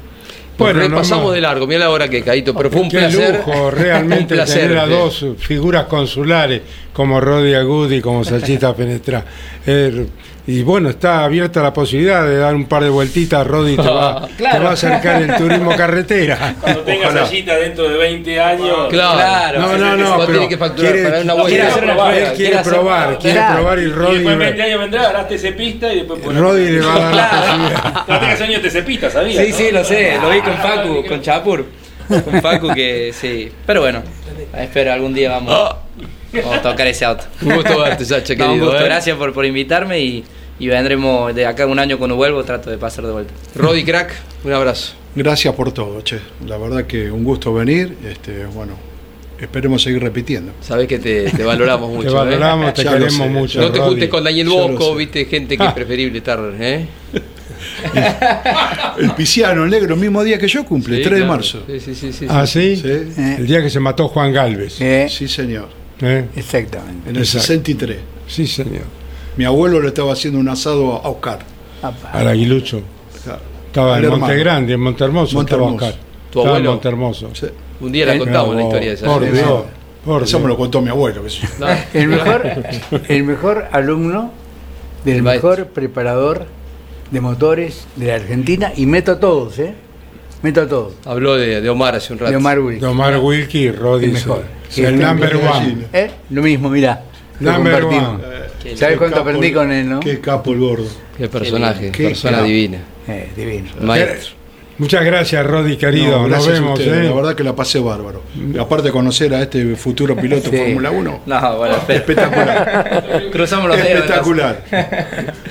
A: Bueno, no-
B: de largo. Mira la hora que Caíto, pero fue un
A: Qué
B: placer.
A: lujo realmente
B: un placer,
A: tener a dos figuras consulares como Rodi Agudi y como Salchita Penetra. Eh, y bueno, está abierta la posibilidad de dar un par de vueltitas. Rodi te va,
E: Claro.
A: te va a acercar el turismo carretera.
F: Cuando tengas
A: Ojalá.
F: allita dentro de 20 años.
B: Claro.
E: Claro.
A: No, no, no,
B: Vos
A: pero
B: tenés que facturar
A: quiere,
B: para una vuelta.
F: Quiere una
A: él quiere
E: quiere hacer-
A: probar, quiere
E: Claro.
A: probar y
F: Y
A: Rodi,
F: después en 20 años vendrá, harás pista y después ponés-
A: Rodi le va a dar la posibilidad.
F: Cuando tengas años te cepita, ¿sabías?
E: Sí,
F: no?
E: sí, lo sé, lo vi con Facu, con Chapur. Con Facu que sí. Pero bueno, espero algún día vamos, vamos a tocar ese auto.
B: Un gusto verte, Sacha,
E: No, un
B: querido.
E: gusto,
B: ¿eh?
E: gracias por, por invitarme y, y vendremos de acá un año cuando vuelvo, trato de pasar de vuelta.
B: Rodi Crack, un abrazo.
D: Gracias por todo, che. La verdad que un gusto venir. Este, bueno, esperemos seguir repitiendo.
B: Sabés que te, te valoramos mucho.
A: Te
B: ¿eh?
A: valoramos, te
D: Ya lo
A: queremos
D: sé.
A: mucho.
B: No te juntes con Daniel Bosco, viste, gente que es preferible estar, ¿eh?
D: El Pisiano, el negro, el mismo día que yo cumple,
B: Sí,
D: 3 de marzo.
B: Sí, sí, sí, sí,
A: ¿Ah,
B: sí.
A: sí?
D: Sí,
G: Eh,
A: El día que se mató Juan Galvez.
G: eh,
D: sí, señor.
A: ¿Eh?
G: exactamente.
D: En el
A: Exacto.
D: 63.
A: Sí, señor.
D: Mi abuelo le estaba haciendo un asado a Oscar.
A: Al aguilucho.
D: Claro.
A: Estaba
D: Al
A: en. Monte Grande, en Montermoso.
D: Montermoso.
A: Estaba Oscar.
B: ¿Tu
A: Estaba en
B: abuelo?
A: Montermoso.
D: Sí.
B: Un día la contamos la historia de esa.
A: Por Dios. Por
D: Eso me lo contó mi abuelo.
B: No.
G: El mejor, el mejor alumno del
B: El maestro.
G: mejor preparador de motores de la Argentina y meto a todos, ¿eh? Meto a todos.
B: Habló de, de Omar hace un rato.
G: De Omar Wilk.
A: De Omar Wilkie y Rodi.
G: El mejor.
A: Sí, El number
D: Gallina.
A: one.
G: ¿Eh? Lo mismo, mirá.
A: Number one.
E: Qué
G: ¿Sabes cuánto
D: capo
G: aprendí
D: el-
G: con él, no?
D: Qué capo el gordo.
B: Qué personaje,
D: Qué
B: persona divina.
G: Eh, divino.
B: Maestro.
A: Muchas gracias, Rodi, querido.
D: No,
A: Nos
D: gracias a
A: vemos. ¿eh?
D: La verdad que la pasé bárbaro. Aparte de conocer a este futuro piloto
G: Sí.
D: Fórmula 1,
E: No, bueno, espera.
D: espectacular.
E: Cruzamos los dedos.
D: espectacular.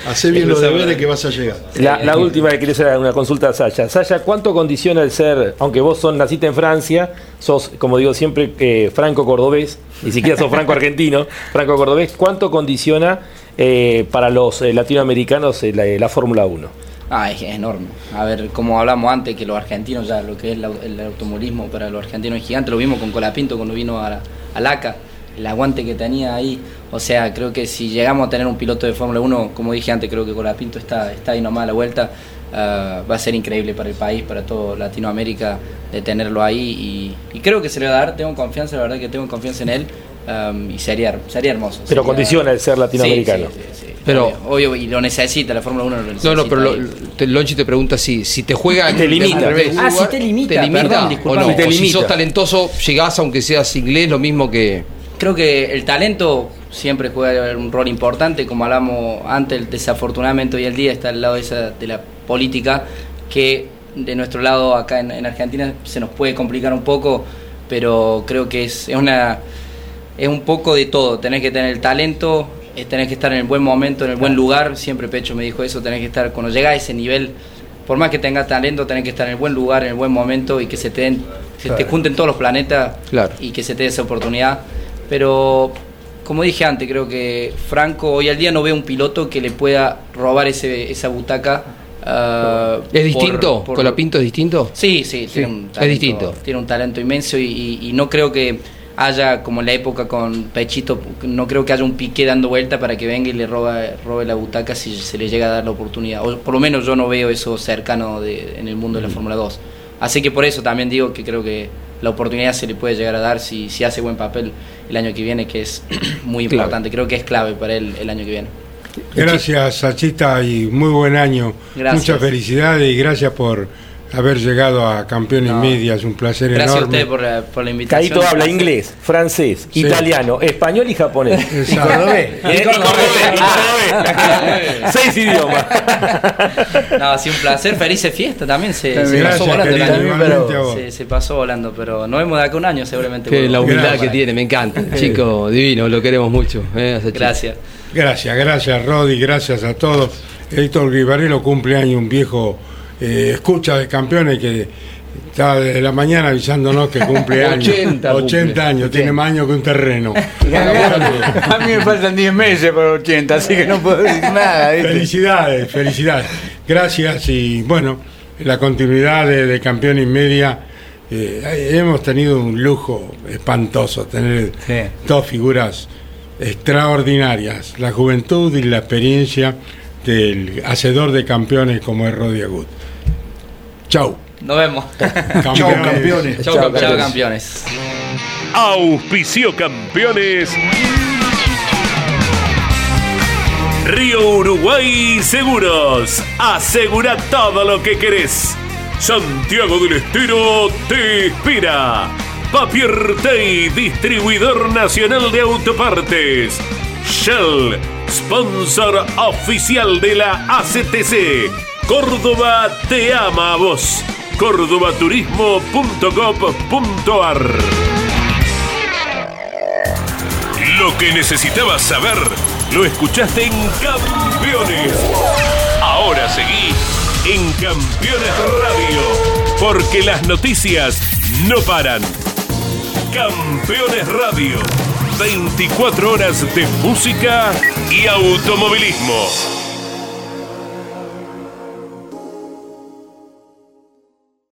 D: Hacé bien los deberes que vas a llegar.
F: La, la última que quería hacer una consulta a Sasha. Sasha, ¿cuánto condiciona el ser, aunque vos son, naciste en Francia, sos, como digo siempre, eh, franco-cordobés, ni siquiera sos franco-argentino, franco-cordobés, ¿cuánto condiciona eh, para los eh, latinoamericanos eh, la, la Fórmula 1?
E: Ah, es, enorme. A ver, como hablamos antes, que los argentinos ya, lo que es el automovilismo para los argentinos es gigante, lo vimos con Colapinto cuando vino a, a LACA, el aguante que tenía ahí. O sea, creo que si llegamos a tener un piloto de Fórmula 1, como dije antes, creo que Colapinto está, está ahí nomás a la vuelta. ah, va a ser increíble para el país, para toda Latinoamérica, de tenerlo ahí. Y, y creo que se le va a dar, tengo confianza, la verdad que tengo confianza en él. Am, y sería, sería hermoso.
F: Pero
E: sería-
F: condiciona el ser latinoamericano.
E: Sí, sí, sí, sí.
B: Pero-
E: obvio, obvio, y lo necesita, la Fórmula 1 lo necesita.
B: No, no, pero lo- te- Lonchi te pregunta si, si te juega
F: Te limita.
B: al revés.
E: Ah, si te limita,
B: ¿Te limita
E: perdón,
B: o
E: disculpame.
B: no?
F: Si te
B: O si
F: limita.
B: sos talentoso, llegás aunque seas inglés, lo mismo que...
E: Creo que el talento siempre juega un rol importante, como hablamos antes, desafortunadamente hoy en día está al lado de, esa, de la política, que de nuestro lado acá en, en Argentina se nos puede complicar un poco, pero creo que es, es una es un poco de todo, tenés que tener el talento, eh, tenés que estar en el buen momento, en el buen lugar, siempre Pecho me dijo eso, tenés que estar, cuando llega a ese nivel, por más que tengas talento, tenés que estar en el buen lugar, en el buen momento y que se te, den, se te junten todos los planetas
B: Claro.
E: y que se te dé esa oportunidad. Pero, como dije antes, creo que Franco hoy al día no ve un piloto que le pueda robar ese, esa butaca Ah,
B: ¿Es distinto?
E: por- por-
B: ¿Colapinto es distinto?
E: Sí, sí, tiene un talento,
B: distinto.
E: Tiene un talento inmenso y, y- y no creo que haya, como en la época con Pechito, no creo que haya un piqué dando vuelta para que venga y le roba, robe la butaca si se le llega a dar la oportunidad. O por lo menos yo no veo eso cercano de- en el mundo de la Fórmula 2. Así que por eso también digo que creo que la oportunidad se le puede llegar a dar si, si hace buen papel el año que viene, que es muy
B: Clave.
E: importante. Creo que es clave para él el año que viene.
A: Gracias, Sachita, y muy buen año.
E: Gracias.
A: Muchas felicidades y gracias por haber llegado a Campeón y
E: No.
A: Media. Es un placer
E: Gracias a
A: enorme.
E: ustedes por la, por la invitación.
F: Caíto habla inglés, francés,
A: Sí.
F: italiano, español y japonés.
A: Exacto.
F: Y cordobés. Y cordobés. Seis idiomas.
E: No, ha sido un placer, felices fiestas también. Se, se
A: Gracias,
E: pasó volando el año.
A: a vos.
E: Se, se pasó volando, pero nos vemos de acá un año seguramente.
B: Que la humildad
A: Gracias.
B: que tiene, me encanta. Chico divino, lo queremos mucho. eh, a.
E: Gracias.
A: Gracias, gracias, Rodi, gracias a todos. Héctor Guibarrero cumple año, un viejo eh, escucha de campeones que está desde la mañana avisándonos que cumple años.
B: 80 cumple.
A: 80 años, tiene más años que un terreno.
G: A mí me faltan 10 meses para 80, así que no puedo decir nada. ¿viste?
A: Felicidades, felicidades. Gracias y bueno, la continuidad de, de Campeón y Media. eh, hemos tenido un lujo espantoso tener
G: Sí.
A: dos figuras extraordinarias, la juventud y la experiencia del hacedor de campeones como es Rodi Agut. Chau.
E: Nos vemos.
D: Chao, campeones.
E: Chao, campeones. campeones.
H: Auspicio campeones. Río Uruguay Seguros. Asegura todo lo que querés. Santiago del Estero te inspira. Papier Tay, distribuidor nacional de autopartes. Shell, sponsor oficial de la ACTC. Córdoba te ama a vos. cordobaturismo.gov.ar Lo que necesitabas saber lo escuchaste en Campeones. Ahora seguí en Campeones Radio, porque las noticias no paran. Campeones Radio, 24 horas de música y automovilismo.